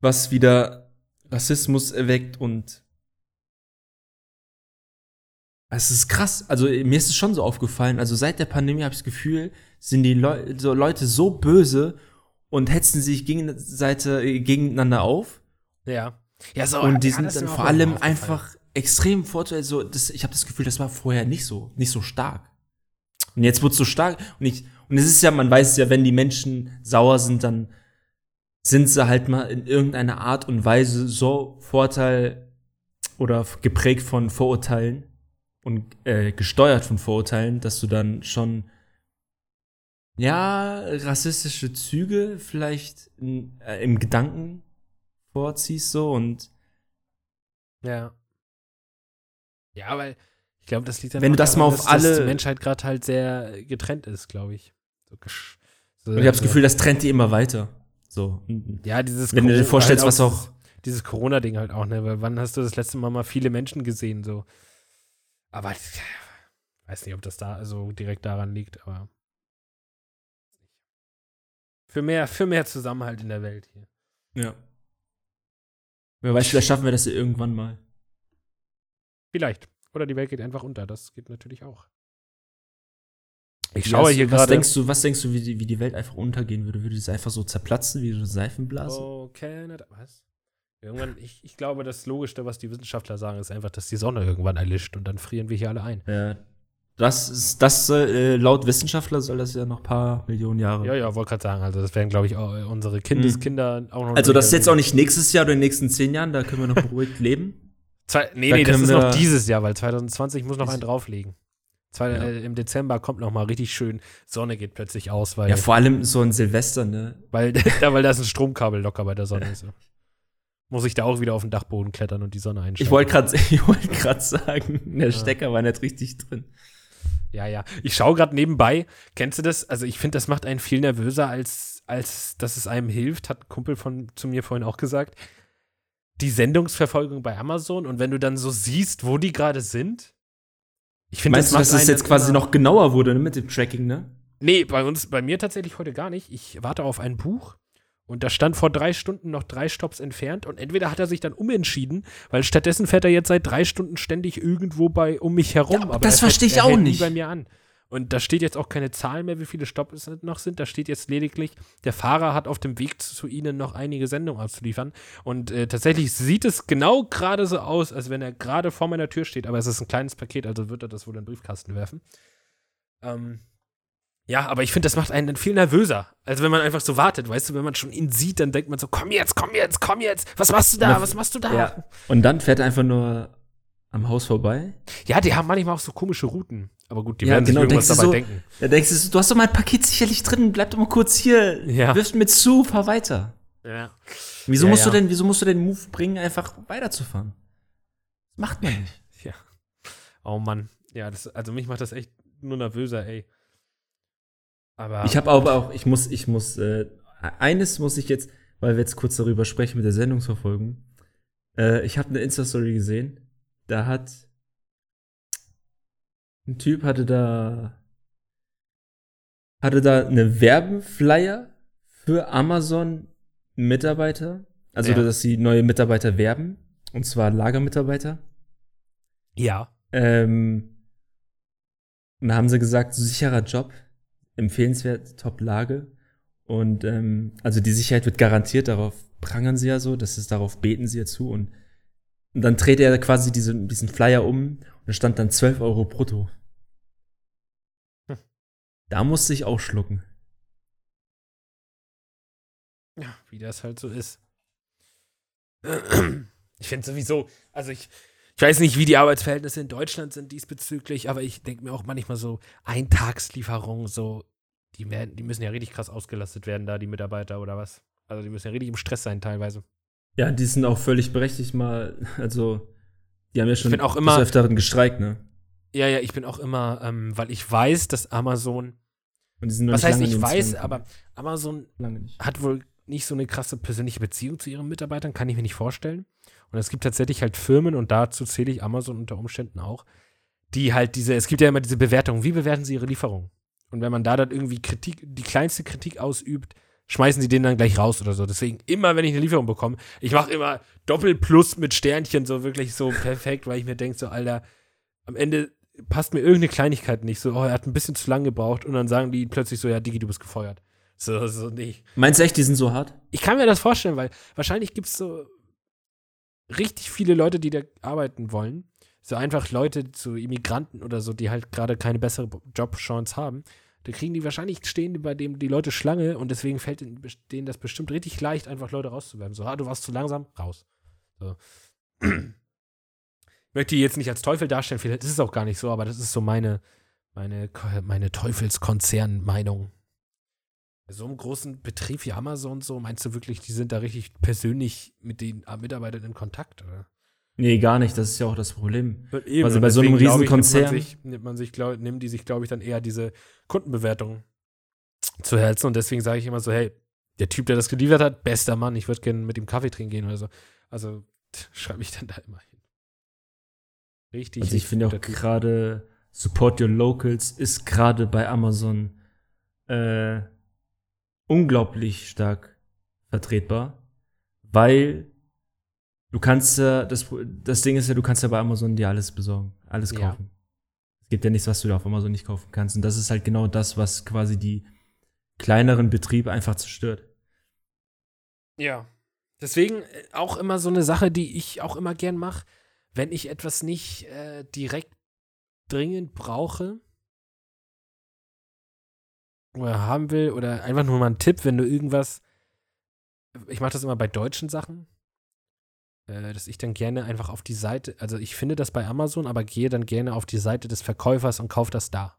was wieder Rassismus erweckt und es ist krass. Also mir ist es schon so aufgefallen. Also seit der Pandemie habe ich das Gefühl, sind die Leu so Leute so böse und hetzen sich gegenseitig gegeneinander auf. Ja. Ja, so. Und die ja, sind dann vor allem einfach extrem Vorteil. So, das, ich habe das Gefühl, das war vorher nicht so, nicht so stark. Und jetzt wird so stark. Und ich, und es ist ja, man weiß ja, wenn die Menschen sauer sind, dann sind sie halt mal in irgendeiner Art und Weise so Vorteil oder geprägt von Vorurteilen und äh, gesteuert von Vorurteilen, dass du dann schon ja rassistische Züge vielleicht in, äh, im Gedanken vorziehst so und Ja. Ja, weil ich glaube, das liegt dann Wenn auch du das daran, mal auf dass, dass alle- die Menschheit gerade halt sehr getrennt ist, glaube ich. So, so, Und ich habe das Gefühl, das trennt die immer weiter. So. ja, dieses wenn du dir Corona- vorstellst, halt was auch- dieses- dieses Corona-Ding halt auch, ne? Weil wann hast du das letzte Mal mal viele Menschen gesehen, so? Aber ich weiß nicht, ob das da so direkt daran liegt, aber für mehr, für mehr Zusammenhalt in der Welt hier. Ja. Wer weiß, vielleicht schaffen wir das ja irgendwann mal. Vielleicht. Oder die Welt geht einfach unter. Das geht natürlich auch. Ich schaue hast- hier was gerade. denkst du, was denkst du, wie die, wie die Welt einfach untergehen würde? Würde es einfach so zerplatzen wie so eine Seifenblase? Oh, Canada. Was? Irgendwann, ich, ich glaube, das Logischste, was die Wissenschaftler sagen, ist einfach, dass die Sonne irgendwann erlischt und dann frieren wir hier alle ein. Ja. Das ist, das, äh, laut Wissenschaftler soll das ja noch ein paar Millionen Jahre. Ja, ja, wollte gerade sagen. Also, das werden, glaube ich, auch unsere Kindeskinder auch noch. Also, das ist jetzt auch nicht nächstes Jahr oder in den nächsten zehn Jahren, da können wir noch beruhigt <laughs> leben. Zwei, nee, Da nee, das ist noch dieses Jahr, weil 2020 muss noch einen drauflegen. Zwei, Ja. äh, Im Dezember kommt noch mal richtig schön, Sonne geht plötzlich aus, weil, Ja, vor allem so ein Silvester, ne? weil, <laughs> ja, weil da ist ein Stromkabel locker bei der Sonne. So. Muss ich da auch wieder auf den Dachboden klettern und die Sonne einschalten. Ich wollte gerade <laughs> ich wollt sagen, der. Stecker war nicht richtig drin. Ja, ja. Ich schaue gerade nebenbei. Kennst du das? Also ich finde, das macht einen viel nervöser, als, als dass es einem hilft, hat ein Kumpel von zu mir vorhin auch gesagt. Die Sendungsverfolgung bei Amazon und wenn du dann so siehst, wo die gerade sind. Ich finde, Meinst du, dass es jetzt quasi noch genauer wurde ne, mit dem Tracking, ne? Nee, bei uns, bei mir tatsächlich heute gar nicht. Ich warte auf ein Buch Und da stand vor drei Stunden noch drei Stops entfernt und entweder hat er sich dann umentschieden, weil stattdessen fährt er jetzt seit drei Stunden ständig irgendwo bei um mich herum. Ja, aber das er verstehe ich auch nicht. bei mir an. Und da steht jetzt auch keine Zahl mehr, wie viele Stops es noch sind. Da steht jetzt lediglich, der Fahrer hat auf dem Weg zu Ihnen noch einige Sendungen auszuliefern. Und äh, tatsächlich sieht es genau gerade so aus, als wenn er gerade vor meiner Tür steht. Aber es ist ein kleines Paket, also wird er das wohl in den Briefkasten werfen. Ähm, ja, aber ich finde, das macht einen dann viel nervöser. als wenn man einfach so wartet, weißt du, wenn man schon ihn sieht, dann denkt man so, komm jetzt, komm jetzt, komm jetzt, was machst du da, was machst du da? Ja. Und dann fährt er einfach nur am Haus vorbei. Ja, die haben manchmal auch so komische Routen. Aber gut, die Ja, werden genau, sich irgendwas dabei so- denken. Da denkst du, du hast doch mein Paket sicherlich drin, bleib doch mal kurz hier. Ja. Wirf mir zu, fahr weiter. Ja. Wieso Ja, musst ja. du denn, wieso musst du den Move bringen, einfach weiterzufahren? Das macht man nicht. <laughs> ja. Oh Mann. Ja, das, also mich macht das echt nur nervöser, ey. Aber Ich habe aber auch, ich muss, ich muss, äh, eines muss ich jetzt, weil wir jetzt kurz darüber sprechen mit der Sendungsverfolgung. Äh, ich habe eine Insta-Story gesehen. Da hat ein Typ hatte da hatte da eine Werbeflyer für Amazon Mitarbeiter, also Ja. dass sie neue Mitarbeiter werben, und zwar Lagermitarbeiter. ja. Ähm, und da haben sie gesagt, sicherer Job, empfehlenswert, Top-Lage. Und ähm, also die Sicherheit wird garantiert, darauf prangern sie ja so, das ist, darauf beten sie ja zu. Und, und dann dreht er quasi diese, diesen Flyer um und da stand dann 12 Euro brutto. Hm. Da musste ich auch schlucken. Ja, wie das halt so ist. <clears throat> Ich finde sowieso, also ich, ich weiß nicht, wie die Arbeitsverhältnisse in Deutschland sind diesbezüglich, aber ich denke mir auch manchmal so, Eintagslieferungen, so, die werden, die müssen ja richtig krass ausgelastet werden, da die Mitarbeiter oder was. Also die müssen ja richtig im Stress sein teilweise. Ja, die sind auch völlig berechtigt mal, also die haben ja schon bin auch immer- des Öfteren gestreikt, ne? Ja, ja, ich bin auch immer, ähm, weil ich weiß, dass Amazon, was heißt ich weiß, aber. Amazon hat wohl nicht so eine krasse persönliche Beziehung zu ihren Mitarbeitern, kann ich mir nicht vorstellen. Und es gibt tatsächlich halt Firmen, und dazu zähle ich Amazon unter Umständen auch, die halt diese, es gibt ja immer diese Bewertung, wie bewerten sie ihre Lieferung? Und wenn man da dann irgendwie Kritik, die kleinste Kritik ausübt, schmeißen sie den dann gleich raus oder so. Deswegen immer, wenn ich eine Lieferung bekomme, ich mache immer Doppelplus mit Sternchen, so wirklich so perfekt, weil ich mir denke, so, Alter, am Ende passt mir irgendeine Kleinigkeit nicht. So, oh, er hat ein bisschen zu lange gebraucht und dann sagen die plötzlich so, ja, Digi, du bist gefeuert. So, so nicht. Meinst du echt, die sind so hart? Ich kann mir das vorstellen, weil wahrscheinlich gibt es so richtig viele Leute, die da arbeiten wollen. So einfach Leute, so Immigranten oder so, die halt gerade keine bessere Jobchance haben. Da kriegen die wahrscheinlich stehen bei dem die Leute Schlange und deswegen fällt denen das bestimmt richtig leicht, einfach Leute rauszuwerfen. So, ah, du warst zu langsam, raus. So. Ich möchte die jetzt nicht als Teufel darstellen, vielleicht ist es auch gar nicht so, aber das ist so meine, meine, meine Teufelskonzern-Meinung. So einem großen Betrieb wie Amazon so, meinst du wirklich, die sind da richtig persönlich mit den äh, Mitarbeitern in Kontakt? Oder? Nee, gar nicht. Das ist ja auch das Problem. Eben, Also bei so einem ich, Riesenkonzern- Nimmt man sich, nimmt man sich glaub, nehmen die sich, glaube ich, dann eher diese Kundenbewertung zu Herzen. Und deswegen sage ich immer so, hey, der Typ, der das geliefert hat, bester Mann, ich würde gerne mit ihm Kaffee trinken gehen oder so. Also schreibe ich dann da immer hin. Richtig. Also ich finde auch gerade Support Your Locals ist gerade bei Amazon äh, unglaublich stark vertretbar, weil du kannst ja, das, das Ding ist ja, du kannst ja bei Amazon dir alles besorgen, alles Ja. kaufen. Es gibt ja nichts, was du da auf Amazon nicht kaufen kannst. Und das ist halt genau das, was quasi die kleineren Betriebe einfach zerstört. Ja. Deswegen äh, auch immer so eine Sache, die ich auch immer gern mache, wenn ich etwas nicht äh, direkt dringend brauche oder haben will oder einfach nur mal einen Tipp, wenn du irgendwas, ich mache das immer bei deutschen Sachen, äh, dass ich dann gerne einfach auf die Seite, also ich finde das bei Amazon, aber gehe dann gerne auf die Seite des Verkäufers und kaufe das da.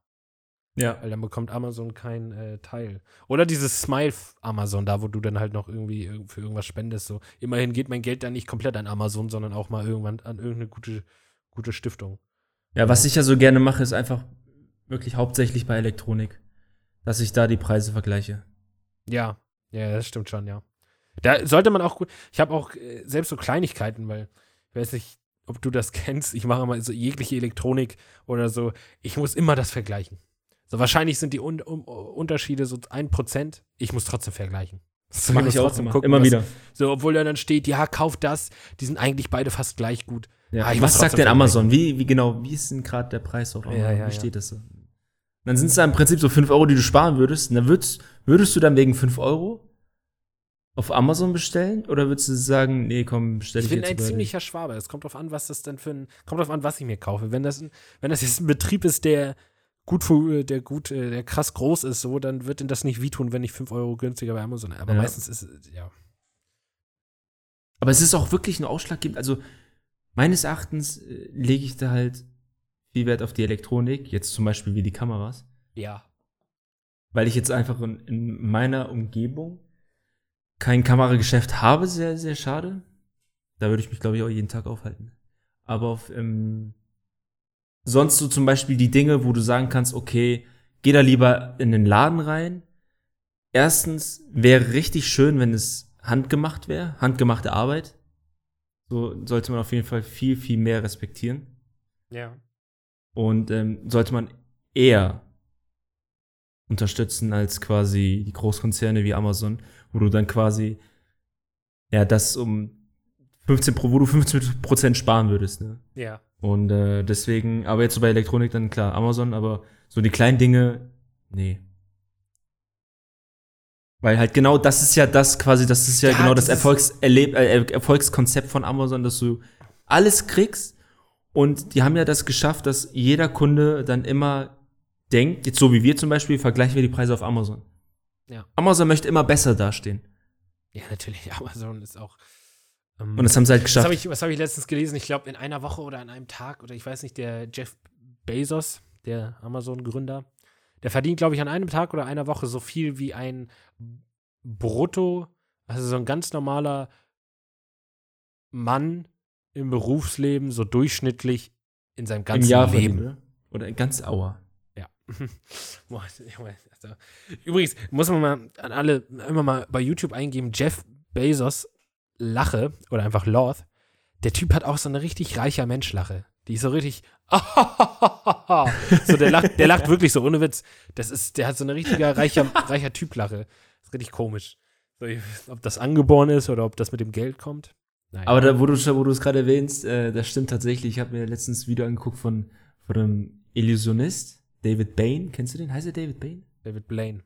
Ja. Weil dann bekommt Amazon keinen äh, Teil. Oder dieses Smile Amazon, da wo du dann halt noch irgendwie irg- für irgendwas spendest. So. Immerhin geht mein Geld dann nicht komplett an Amazon, sondern auch mal irgendwann an irgendeine gute, gute Stiftung. Ja, was ich ja so gerne mache, ist einfach wirklich hauptsächlich bei Elektronik, dass ich da die Preise vergleiche. Ja, ja, das stimmt schon, ja. Da sollte man auch gut. Ich habe auch äh, selbst so Kleinigkeiten, weil ich weiß nicht, ob du das <laughs> kennst. Ich mache immer so jegliche Elektronik oder so. Ich muss immer das vergleichen. So wahrscheinlich sind die Un um, Unterschiede so ein Prozent. Ich muss trotzdem vergleichen. So, Mach wir ich auch trotzdem immer, gucken, immer was- wieder. So, obwohl da dann steht, ja, kauft das, die sind eigentlich beide fast gleich gut. Ja. Ah, Was sagt denn. Amazon? Wie, wie genau, wie ist denn gerade der Preis auf Amazon? Ja, ja, wie steht das so? Dann sind es da im Prinzip so 5 Euro, die du sparen würdest. Und dann würdest, würdest du dann wegen 5 Euro auf Amazon bestellen? Oder würdest du sagen, nee, komm, bestell Ich ich bin jetzt ein ziemlicher Schwabe. Es kommt drauf an, was das denn für ein, kommt drauf an, was ich mir kaufe. Wenn das, wenn das jetzt ein Betrieb ist, der gut, der gut, äh, der krass groß ist, so, dann wird denn das nicht wehtun, wenn ich 5 Euro günstiger bei Amazon. Aber Ja. meistens ist es, ja. Aber es ist auch wirklich ein Ausschlaggebend. Also, meines Erachtens äh, lege ich da halt viel Wert auf die Elektronik, jetzt zum Beispiel wie die Kameras. Ja. weil ich jetzt einfach in, in meiner Umgebung kein Kamerageschäft habe, sehr, sehr schade. Da würde ich mich, glaube ich, auch jeden Tag aufhalten. Aber auf, ähm, sonst so zum Beispiel die Dinge, wo du sagen kannst, okay, geh da lieber in den Laden rein. Erstens wäre richtig schön, wenn es handgemacht wäre, handgemachte Arbeit. So sollte man auf jeden Fall viel, viel mehr respektieren. Ja. Und ähm, sollte man eher unterstützen als quasi die Großkonzerne wie Amazon, wo du dann quasi ja das um 15 Pro, wo du 15 Prozent sparen würdest. Ne? Ja. Und äh, deswegen, aber jetzt so bei Elektronik dann klar Amazon, aber so die kleinen Dinge, nee. Weil halt genau das ist ja das quasi, das ist ja, Ja, genau das dieses- Erfolgserleb äh, Erfolgskonzept von Amazon, dass du alles kriegst und die haben ja das geschafft, dass jeder Kunde dann immer denkt, jetzt so wie wir zum Beispiel, vergleichen wir die Preise auf Amazon. Ja. Amazon möchte immer besser dastehen. Ja, natürlich. <laughs> Amazon ist auch. ähm, Und das haben sie halt was geschafft. habe ich, was hab ich letztens gelesen? Ich glaube, in einer Woche oder an einem Tag oder ich weiß nicht, der Jeff Bezos, der Amazon-Gründer, der verdient, glaube ich, an einem Tag oder einer Woche so viel wie ein Brutto, also so ein ganz normaler Mann im Berufsleben, so durchschnittlich in seinem Im ganzen Jahr Leben. verdient, oder? Oder in ganz Auer. <laughs> Also. Übrigens, muss man mal an alle immer mal bei YouTube eingeben, Jeff Bezos Lache oder einfach Loth. Der Typ hat auch so eine richtig reicher Mensch-Lache. Die ist so richtig. <laughs> so, der lacht, der lacht wirklich so, ohne Witz. Das ist, der hat so eine richtiger reicher, reicher Typ-Lache. Ist richtig komisch. So, ob das angeboren ist oder ob das mit dem Geld kommt. Naja. Aber da, wo du wo du es gerade erwähnst, äh, das stimmt tatsächlich. Ich habe mir letztens ein Video angeguckt von, von einem Illusionist, David Bain. Kennst du den? Heißt er David Bain? David Blaine.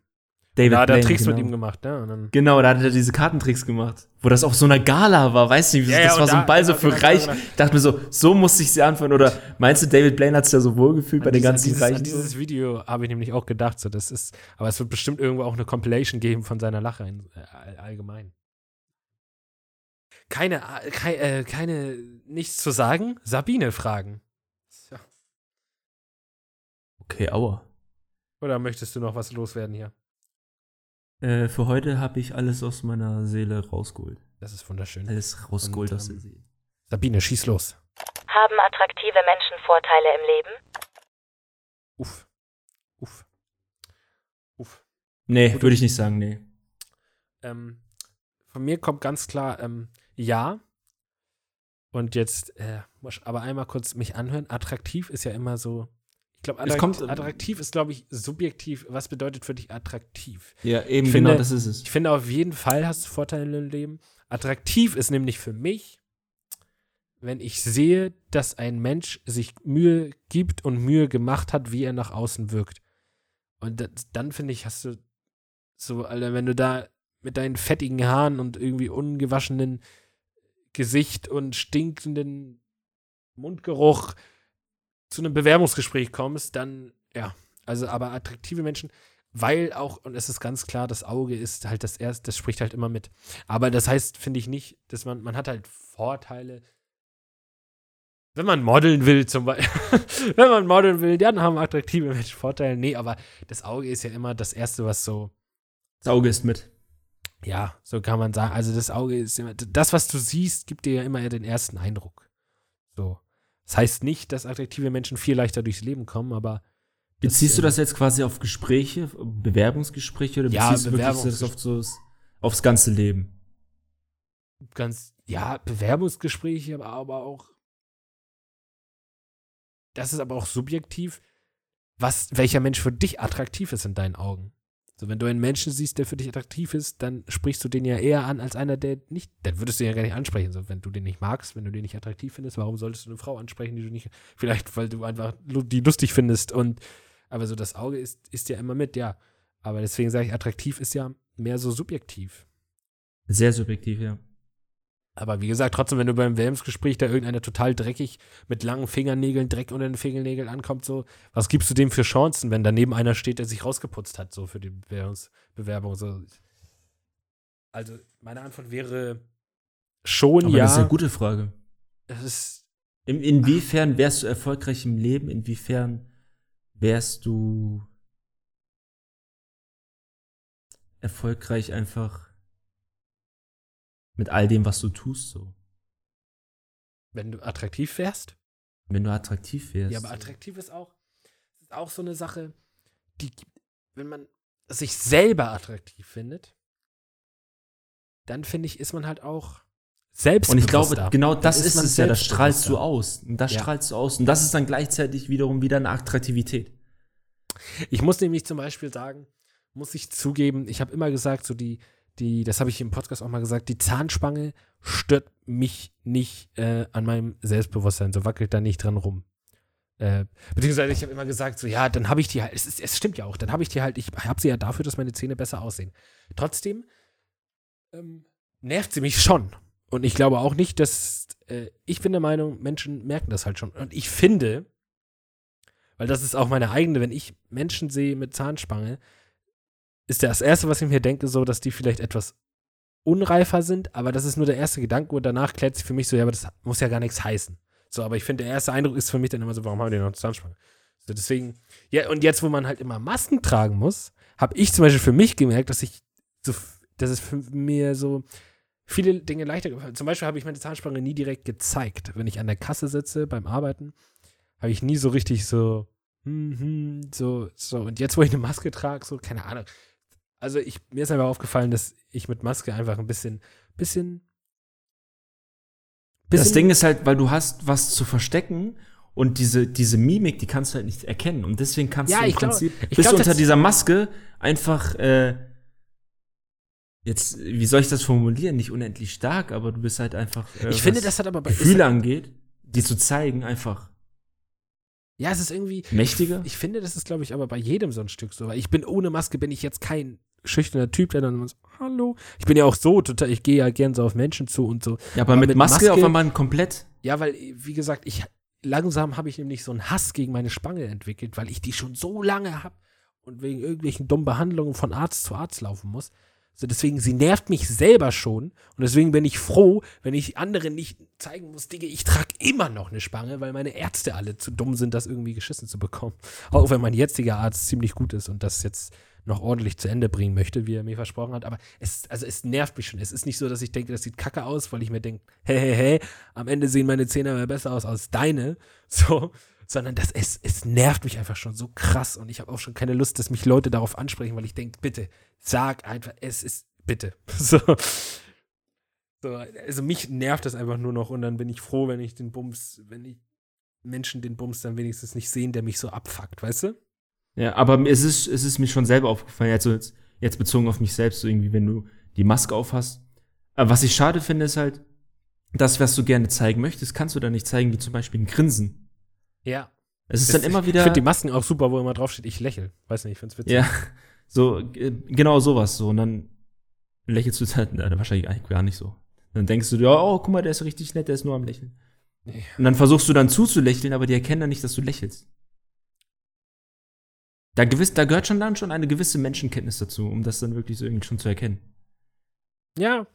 David Da hat er Blaine, Tricks genau. mit ihm gemacht, ne? Dann, Genau, da hat er diese Kartentricks gemacht. Wo das auf so einer Gala war, weißt du nicht, Ja, das ja, war so ein da- Ball so genau, für genau, reich. genau. Ich dachte mir so, so muss ich sie anfangen. Oder meinst du, David Blaine hat sich ja so wohlgefühlt bei den ganzen an dieses, Reichen? An dieses Video habe ich nämlich auch gedacht, so das ist, aber es wird bestimmt irgendwo auch eine Compilation geben von seiner Lache in, äh, all- allgemein. Keine, äh, kei, äh, keine, nichts zu sagen. Sabine fragen. Okay, aua. Oder möchtest du noch was loswerden hier? Äh, für heute habe ich alles aus meiner Seele rausgeholt. Das ist wunderschön. Alles rausgeholt Und, aus der ähm, Seele. Sabine, schieß los. Haben attraktive Menschen Vorteile im Leben? Uff. Uff. Uff. Nee, würde ich nicht sagen, nee. Ähm, von mir kommt ganz klar ähm, ja. Und jetzt, äh, muss ich aber einmal kurz mich anhören. Attraktiv ist ja immer so. Ich glaube, attraktiv ist, glaube ich, subjektiv. Was bedeutet für dich attraktiv? Ja, eben Ich genau finde- das ist es. Ich finde, auf jeden Fall hast du Vorteile im Leben. Attraktiv ist nämlich für mich, wenn ich sehe, dass ein Mensch sich Mühe gibt und Mühe gemacht hat, wie er nach außen wirkt. Und das, dann finde ich, hast du so, Alter, wenn du da mit deinen fettigen Haaren und irgendwie ungewaschenen Gesicht und stinkenden Mundgeruch zu einem Bewerbungsgespräch kommst, dann ja, also aber attraktive Menschen, weil auch, und es ist ganz klar, das Auge ist halt das erste, das spricht halt immer mit. Aber das heißt, finde ich nicht, dass man, man hat halt Vorteile. Wenn man modeln will, zum Beispiel, <laughs> wenn man modeln will, dann haben attraktive Menschen Vorteile. Nee, aber das Auge ist ja immer das Erste, was so, Das Auge ist mit. ja, so kann man sagen. Also das Auge ist immer, das, was du siehst, gibt dir ja immer den ersten Eindruck. So. Das heißt nicht, dass attraktive Menschen viel leichter durchs Leben kommen, aber. Beziehst du äh, das jetzt quasi auf Gespräche, Bewerbungsgespräche oder Ja, beziehst du wirklich das auf so aufs ganze Leben? ganz, ja, Bewerbungsgespräche, aber, aber auch. Das ist aber auch subjektiv, was, welcher Mensch für dich attraktiv ist in deinen Augen. So, wenn du einen Menschen siehst, der für dich attraktiv ist, dann sprichst du den ja eher an als einer, der nicht, dann würdest du ihn ja gar nicht ansprechen. So, wenn du den nicht magst, wenn du den nicht attraktiv findest, warum solltest du eine Frau ansprechen, die du nicht, vielleicht, weil du einfach die lustig findest und, aber so das Auge ist, ist ja immer mit, ja. Aber deswegen sage ich, attraktiv ist ja mehr so subjektiv. Sehr subjektiv, ja. Aber wie gesagt, trotzdem, wenn du beim Bewerbungsgespräch da irgendeiner total dreckig mit langen Fingernägeln, Dreck unter den Fingernägeln ankommt, so, was gibst du dem für Chancen, wenn daneben einer steht, der sich rausgeputzt hat, so für die Bewerbungs Bewerbung? So. Also, meine Antwort wäre schon Aber ja. das ist eine gute Frage. es ist, In, inwiefern wärst du erfolgreich im Leben? Inwiefern wärst du erfolgreich einfach mit all dem, was du tust, so? wenn du attraktiv wärst. Wenn du attraktiv wärst. Ja, aber attraktiv ist auch, ist auch so eine Sache, die, wenn man sich selber attraktiv findet, dann finde ich, ist man halt auch selbst Und ich glaube, genau das ist es ja, das strahlst du aus. aus. Und das Ja. strahlst du aus. Und das ist dann gleichzeitig wiederum wieder eine Attraktivität. Ich muss nämlich zum Beispiel sagen, muss ich zugeben, ich habe immer gesagt, so die, die, das habe ich im Podcast auch mal gesagt, die Zahnspange stört mich nicht äh, an meinem Selbstbewusstsein, so wackelt da nicht dran rum. Äh, beziehungsweise ich habe immer gesagt, so ja, dann habe ich die halt, es, ist, es stimmt ja auch, dann habe ich die halt, ich habe sie ja dafür, dass meine Zähne besser aussehen. Trotzdem ähm, nervt sie mich schon. Und ich glaube auch nicht, dass, äh, ich bin der Meinung, Menschen merken das halt schon. Und ich finde, weil das ist auch meine eigene, wenn ich Menschen sehe mit Zahnspange, ist das Erste, was ich mir denke, so, dass die vielleicht etwas unreifer sind, aber das ist nur der erste Gedanke und danach klärt sich für mich so, ja, aber das muss ja gar nichts heißen. So, aber ich finde, der erste Eindruck ist für mich dann immer so, warum haben die noch Zahnspange? So, deswegen, ja, und jetzt, wo man halt immer Masken tragen muss, habe ich zum Beispiel für mich gemerkt, dass ich so, dass es für mir so viele Dinge leichter gefallen. Zum Beispiel habe ich meine Zahnspange nie direkt gezeigt. Wenn ich an der Kasse sitze beim Arbeiten, habe ich nie so richtig so, hm, hm, so, so. Und jetzt, wo ich eine Maske trage, so, keine Ahnung. Also ich, mir ist einfach aufgefallen, dass ich mit Maske einfach ein bisschen, bisschen, Das Ding ist halt, weil du hast was zu verstecken und diese, diese Mimik, die kannst du halt nicht erkennen. Und deswegen kannst Ja, du im ich glaub- Prinzip, ich bist glaub, du unter dieser Maske einfach, äh, jetzt, wie soll ich das formulieren? Nicht unendlich stark, aber du bist halt einfach, äh, ich finde, das hat aber bei, Gefühle angeht, die zu zeigen, einfach ja, es ist irgendwie, mächtiger. ich finde, das ist, glaube ich, aber bei jedem so ein Stück so, weil ich bin ohne Maske, bin ich jetzt kein schüchterner Typ, der dann immer so, hallo. Ich bin ja auch so total, ich gehe ja gern so auf Menschen zu und so. ja, aber, aber mit, mit Maske, Maske- auf einmal komplett. Ja, weil, wie gesagt, ich langsam habe ich nämlich so einen Hass gegen meine Spange entwickelt, weil ich die schon so lange habe und wegen irgendwelchen dummen Behandlungen von Arzt zu Arzt laufen muss. So, deswegen, sie nervt mich selber schon. Und deswegen bin ich froh, wenn ich anderen nicht zeigen muss, Digga, ich trage immer noch eine Spange, weil meine Ärzte alle zu dumm sind, das irgendwie geschissen zu bekommen. <laughs> Auch wenn mein jetziger Arzt ziemlich gut ist und das jetzt noch ordentlich zu Ende bringen möchte, wie er mir versprochen hat. Aber es, also es nervt mich schon. Es ist nicht so, dass ich denke, das sieht kacke aus, weil ich mir denke, <laughs> hey, hey, hey, am Ende sehen meine Zähne aber besser aus als deine. <laughs> So, sondern das, es, es nervt mich einfach schon so krass. Und ich habe auch schon keine Lust, dass mich Leute darauf ansprechen, weil ich denke, bitte, sag einfach, es ist, bitte. <laughs> So. so. Also mich nervt das einfach nur noch und dann bin ich froh, wenn ich den Bums, wenn ich Menschen den Bums dann wenigstens nicht sehen, der mich so abfuckt, weißt du? Ja, aber es ist, es ist mir schon selber aufgefallen, jetzt, jetzt, jetzt bezogen auf mich selbst, so irgendwie, wenn du die Maske aufhast. Aber was ich schade finde, ist halt, das, was du gerne zeigen möchtest, kannst du dann nicht zeigen, wie zum Beispiel ein Grinsen. Ja. Es ist dann immer Ich wieder. finde die Masken auch super, wo immer draufsteht, ich lächel. Weiß nicht, ich find's witzig. ja, so, äh, genau sowas, so. Und dann lächelst du halt, na, wahrscheinlich eigentlich gar nicht so. Dann denkst du dir, oh, guck mal, der ist richtig nett, der ist nur am Lächeln. Ja. Und dann versuchst du dann zuzulächeln, aber die erkennen dann nicht, dass du lächelst. Da, gewiss, da gehört schon dann schon eine gewisse Menschenkenntnis dazu, um das dann wirklich so irgendwie schon zu erkennen. Ja.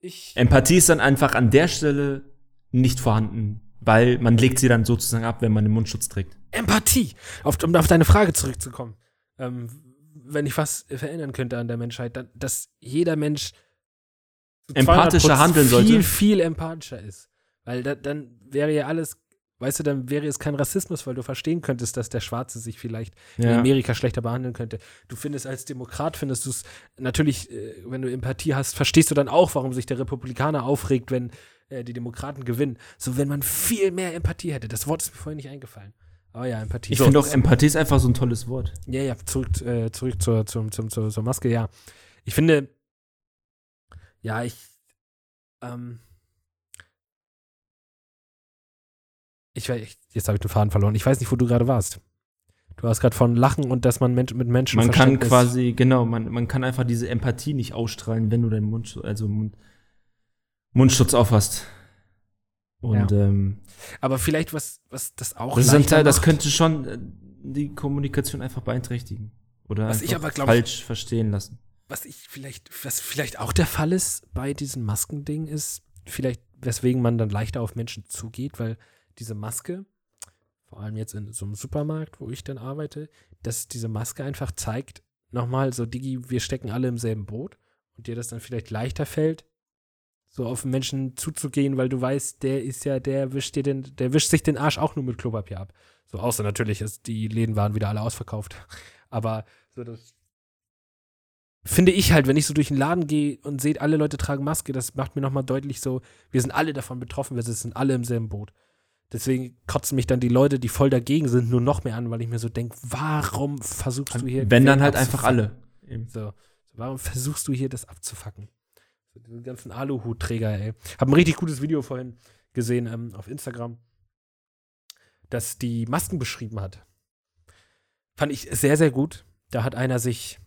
Ich. Empathie ist dann einfach an der Stelle nicht vorhanden, weil man legt sie dann sozusagen ab, wenn man den Mundschutz trägt. Empathie. Auf, um auf deine Frage zurückzukommen. Ähm, wenn ich was verändern könnte an der Menschheit, dann, dass jeder Mensch Empathischer 200% handeln viel, sollte. viel empathischer ist. Weil da, dann wäre ja alles, weißt du, dann wäre es kein Rassismus, weil du verstehen könntest, dass der Schwarze sich vielleicht in Amerika schlechter behandeln könnte. Du findest als Demokrat, findest du es natürlich, äh, wenn du Empathie hast, verstehst du dann auch, warum sich der Republikaner aufregt, wenn äh, die Demokraten gewinnen. So, wenn man viel mehr Empathie hätte. Das Wort ist mir vorhin nicht eingefallen. Aber ja, Empathie. Ich So, finde auch, Empathie ist einfach so ein tolles Wort. Ja, ja, zurück, äh, zurück zur, zum, zum, zur, zur Maske, ja. Ich finde, ja, ich, ähm, ich, ich jetzt habe ich den Faden verloren. Ich weiß nicht, wo du gerade warst. Du hast gerade von Lachen und dass man mit Menschen Man kann quasi, genau, man, man kann einfach diese Empathie nicht ausstrahlen, wenn du deinen Mund, also Mund, Mundschutz aufhast. Und ähm, Aber vielleicht was, was das auch das, ist Teil, das könnte schon äh, die Kommunikation einfach beeinträchtigen. Oder Was ich aber glaub- falsch verstehen lassen. was ich vielleicht, was vielleicht auch der Fall ist bei diesem Maskending ist, vielleicht, weswegen man dann leichter auf Menschen zugeht, weil diese Maske, vor allem jetzt in so einem Supermarkt, wo ich dann arbeite, dass diese Maske einfach zeigt, nochmal so, Digi, wir stecken alle im selben Boot und dir das dann vielleicht leichter fällt, so auf einen Menschen zuzugehen, weil du weißt, der ist ja, der wischt dir den, der wischt sich den Arsch auch nur mit Klopapier ab. So, außer natürlich, ist, die Läden waren wieder alle ausverkauft. <laughs> Aber so das finde ich halt, wenn ich so durch den Laden gehe und sehe, alle Leute tragen Maske, das macht mir nochmal deutlich so, wir sind alle davon betroffen, wir sind alle im selben Boot. Deswegen kotzen mich dann die Leute, die voll dagegen sind, nur noch mehr an, weil ich mir so denke, warum versuchst du hier. Wenn dann halt einfach alle. So, warum versuchst du hier das abzufacken? Diese ganzen Aluhutträger, ey. Hab ein richtig gutes Video vorhin gesehen ähm, auf Instagram, das die Masken beschrieben hat. Fand ich sehr, sehr gut. Da hat einer sich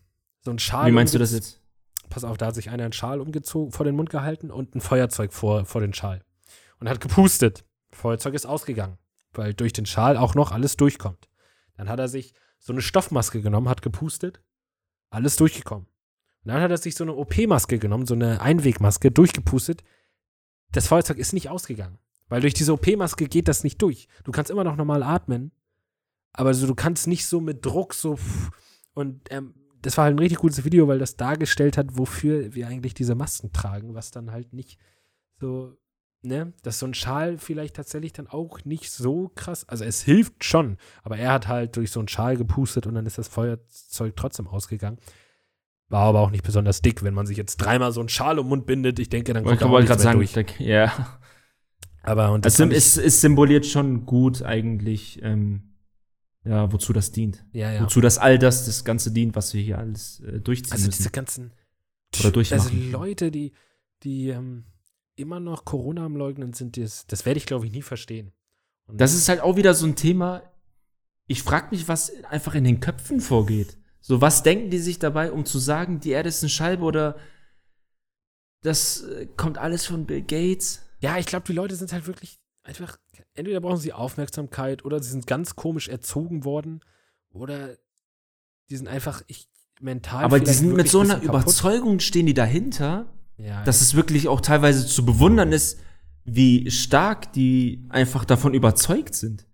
so einen Schal Wie meinst du das jetzt? pass auf, da hat sich einer einen Schal umgezogen, vor den Mund gehalten und ein Feuerzeug vor, vor den Schal. Und hat gepustet. Feuerzeug ist ausgegangen, weil durch den Schal auch noch alles durchkommt. Dann hat er sich so eine Stoffmaske genommen, hat gepustet, alles durchgekommen. Und dann hat er sich so eine OP-Maske genommen, so eine Einwegmaske, durchgepustet. Das Feuerzeug ist nicht ausgegangen. Weil durch diese OP-Maske geht das nicht durch. Du kannst immer noch normal atmen, aber so, du kannst nicht so mit Druck so. Und ähm, das war halt ein richtig gutes Video, weil das dargestellt hat, wofür wir eigentlich diese Masken tragen, was dann halt nicht so, ne, dass so ein Schal vielleicht tatsächlich dann auch nicht so krass, also es hilft schon, aber er hat halt durch so einen Schal gepustet und dann ist das Feuerzeug trotzdem ausgegangen. War aber auch nicht besonders dick, wenn man sich jetzt dreimal so einen Schal um den Mund bindet, ich denke, dann kommt da auch nichts mehr sagen, durch. da, ja. Aber und das ich- es, es symboliert schon gut eigentlich, ähm, ja, wozu das dient. ja, ja. Wozu das all das, das Ganze dient, was wir hier alles äh, durchziehen Also diese müssen. ganzen Oder durchmachen. Also Leute, die, die ähm, immer noch Corona am Leugnen sind, das, das werde ich, glaube ich, nie verstehen. Und Das ist halt auch wieder so ein Thema. Ich frage mich, was einfach in den Köpfen vorgeht. So, was denken die sich dabei, um zu sagen, die Erde ist eine Scheibe oder das äh, kommt alles von Bill Gates? ja, ich glaube, die Leute sind halt wirklich einfach, entweder brauchen sie Aufmerksamkeit oder sie sind ganz komisch erzogen worden oder die sind einfach ich, mental. Aber die sind mit so ein einer kaputt. Überzeugung, stehen die dahinter, Ja, dass es wirklich auch teilweise zu bewundern ist, wie stark die einfach davon überzeugt sind.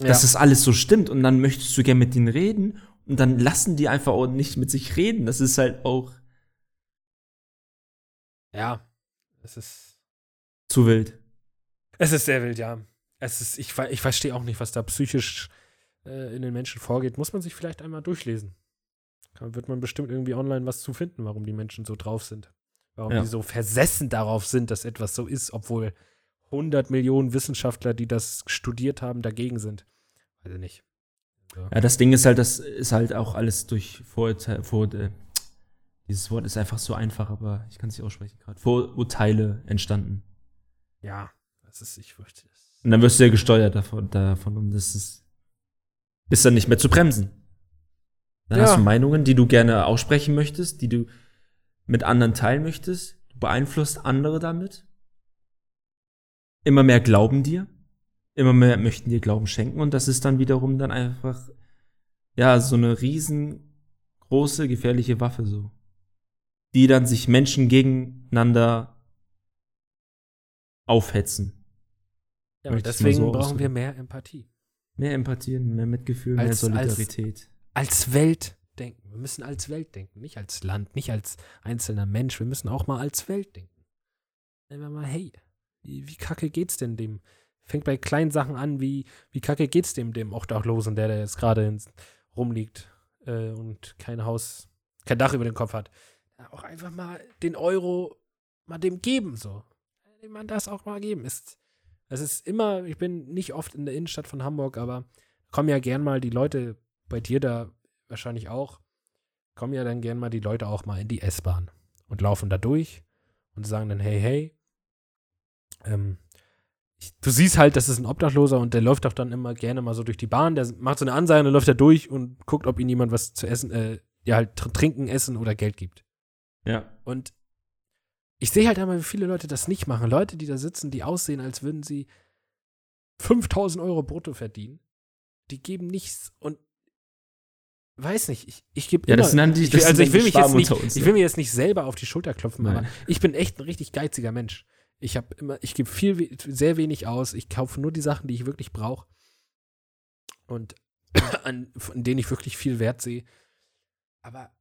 ja. dass das alles so stimmt und dann möchtest du gern mit denen reden und dann lassen die einfach auch nicht mit sich reden. Das ist halt auch ja, es ist, zu wild. es ist sehr wild, ja. Es ist, ich, ich verstehe auch nicht, was da psychisch äh, in den Menschen vorgeht. Muss man sich vielleicht einmal durchlesen. Da wird man bestimmt irgendwie online was zu finden, warum die Menschen so drauf sind. Warum Ja. die so versessen darauf sind, dass etwas so ist, obwohl 100 Millionen Wissenschaftler, die das studiert haben, dagegen sind. Weiß ich nicht. Ja, das Ding ist halt, das ist halt auch alles durch Vorurteile, vor, äh, dieses Wort ist einfach so einfach, aber ich kann es nicht aussprechen gerade. Vorurteile entstanden. Ja, das ist, ich fürchte es. Und dann wirst du ja gesteuert davon, davon und das ist, ist dann nicht mehr zu bremsen. Dann Ja. hast du Meinungen, die du gerne aussprechen möchtest, die du mit anderen teilen möchtest. Du beeinflusst andere damit. Immer mehr glauben dir. Immer mehr möchten dir Glauben schenken und das ist dann wiederum dann einfach, ja, so eine riesengroße, gefährliche Waffe so. Die dann sich Menschen gegeneinander aufhetzen. Ja, mal deswegen so brauchen wir mehr Empathie. Mehr Empathie, mehr Mitgefühl, mehr Als- als- Solidarität. Als Welt denken. Wir müssen als Welt denken, nicht als Land, nicht als einzelner Mensch. Wir müssen auch mal als Welt denken. Nehmen wir mal, hey, wie, wie kacke geht's denn dem? Fängt bei kleinen Sachen an, wie, wie kacke geht's dem, dem Obdachlosen, der da jetzt gerade rumliegt äh, und kein Haus, kein Dach über dem Kopf hat. Ja, auch einfach mal den Euro mal dem geben, so. Dem man das auch mal geben ist. Es ist immer, ich bin nicht oft in der Innenstadt von Hamburg, aber kommen ja gern mal die Leute, bei dir da wahrscheinlich auch, kommen ja dann gern mal die Leute auch mal in die S-Bahn und laufen da durch und sagen dann, hey, hey, ähm, du siehst halt, das ist ein Obdachloser und der läuft doch dann immer gerne mal so durch die Bahn, der macht so eine Ansage und dann läuft er durch und guckt, ob ihm jemand was zu essen, äh, ja halt tr trinken, essen oder Geld gibt. Ja. Und ich sehe halt einmal, wie viele Leute das nicht machen. Leute, die da sitzen, die aussehen, als würden sie 5000 Euro brutto verdienen. Die geben nichts und weiß nicht, ich, ich gebe Ja, immer, das sind die- ich will, das also ich will mich jetzt nicht, uns, ich will mir jetzt nicht selber auf die Schulter klopfen, Nein. aber ich bin echt ein richtig geiziger Mensch. Ich habe immer, ich gebe viel, sehr wenig aus. Ich kaufe nur die Sachen, die ich wirklich brauche und <coughs> an, von denen ich wirklich viel Wert sehe. Aber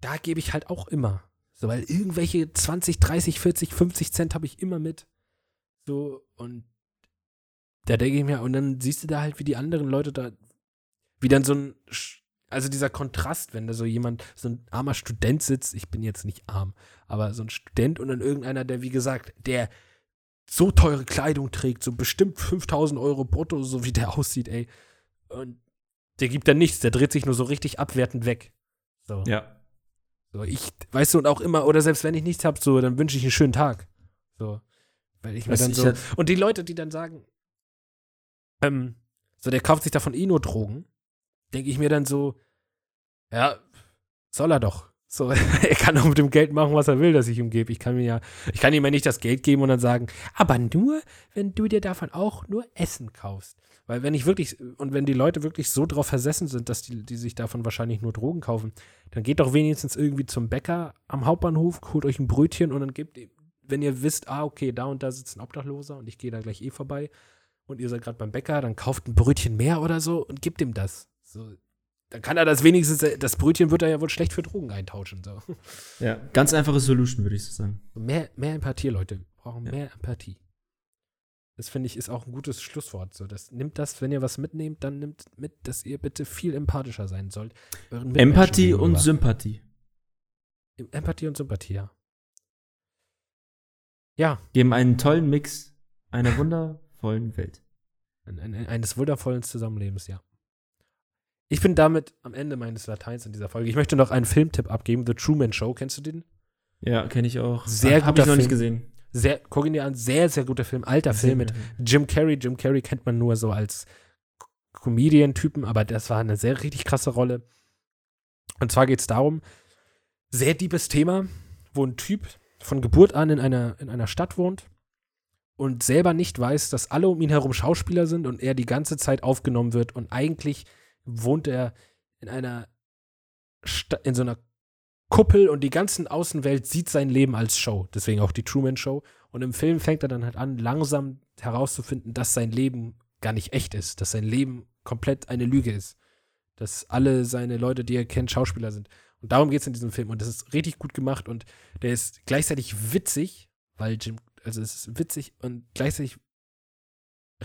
da gebe ich halt auch immer. So, weil irgendwelche 20, 30, 40, 50 Cent habe ich immer mit. So, und da denke ich mir, und dann siehst du da halt, wie die anderen Leute da, wie dann so ein, also dieser Kontrast, wenn da so jemand, so ein armer Student sitzt, ich bin jetzt nicht arm, aber so ein Student und dann irgendeiner, der, wie gesagt, der so teure Kleidung trägt, so bestimmt 5000 Euro brutto, so wie der <laughs> aussieht, ey. Und der gibt dann nichts, der dreht sich nur so richtig abwertend weg. So. Ja. So, ich, weißt du, und auch immer, oder selbst wenn ich nichts hab, so, dann wünsche ich einen schönen Tag. So. Weil ich mir dann so. Und die Leute, die dann sagen, ähm, so, der kauft sich davon eh nur Drogen, denke ich mir dann so, ja, soll er doch. So, <laughs> er kann auch mit dem Geld machen, was er will, das ich ihm gebe. Ich kann mir ja, ich kann ihm ja nicht das Geld geben und dann sagen, aber nur, wenn du dir davon auch nur Essen kaufst. Weil wenn ich wirklich, und wenn die Leute wirklich so drauf versessen sind, dass die, die sich davon wahrscheinlich nur Drogen kaufen, dann geht doch wenigstens irgendwie zum Bäcker am Hauptbahnhof, holt euch ein Brötchen und dann gebt, wenn ihr wisst, ah, okay, da und da sitzt ein Obdachloser und ich gehe da gleich eh vorbei und ihr seid gerade beim Bäcker, dann kauft ein Brötchen mehr oder so und gebt ihm das. So, dann kann er das wenigstens, das Brötchen wird er ja wohl schlecht für Drogen eintauschen. So. Ja. Ganz einfache Solution, würde ich so sagen. Mehr, mehr Empathie, Leute. Wir brauchen Ja. mehr Empathie. Das finde ich ist auch ein gutes Schlusswort. So, das, nimmt das, wenn ihr was mitnehmt, dann nimmt mit, dass ihr bitte viel empathischer sein sollt. Empathie und. Sympathie. Empathie und Sympathie, ja. Ja, Geben einen tollen Mix einer wundervollen Welt. ein, ein, eines wundervollen Zusammenlebens, ja. Ich bin damit am Ende meines Lateins in dieser Folge. Ich möchte noch einen Filmtipp abgeben. The Truman Show, kennst du den? Ja, kenne ich auch. Sehr Hab guter ich noch nicht Film. gesehen. Sehr, guck ihn dir an, sehr, sehr guter Film. Alter Film mit Jim Carrey. Jim Carrey kennt man nur so als Comedian-Typen, aber das war eine sehr richtig krasse Rolle. Und zwar geht es darum, sehr deepes Thema, wo ein Typ von Geburt an in einer, in einer Stadt wohnt und selber nicht weiß, dass alle um ihn herum Schauspieler sind und er die ganze Zeit aufgenommen wird und eigentlich wohnt er in einer Sta in so einer Kuppel und die ganze Außenwelt sieht sein Leben als Show. Deswegen auch die Truman Show. Und im Film fängt er dann halt an, langsam herauszufinden, dass sein Leben gar nicht echt ist, dass sein Leben komplett eine Lüge ist. Dass alle seine Leute, die er kennt, Schauspieler sind. Und darum geht es in diesem Film. Und das ist richtig gut gemacht und der ist gleichzeitig witzig, weil Jim, also es ist witzig und gleichzeitig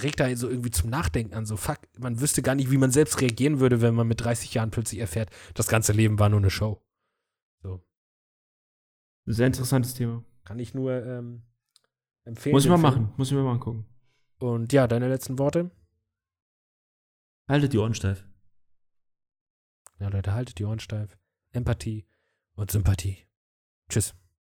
regt er so irgendwie zum Nachdenken an. So, fuck, man wüsste gar nicht, wie man selbst reagieren würde, wenn man mit 30 Jahren plötzlich erfährt, das ganze Leben war nur eine Show. Sehr interessantes Thema. Kann ich nur ähm, empfehlen. Muss ich mal machen. Muss ich mir mal angucken. Und ja, deine letzten Worte? Haltet die Ohren steif. Ja, Leute, haltet die Ohren steif. Empathie und Sympathie. Tschüss.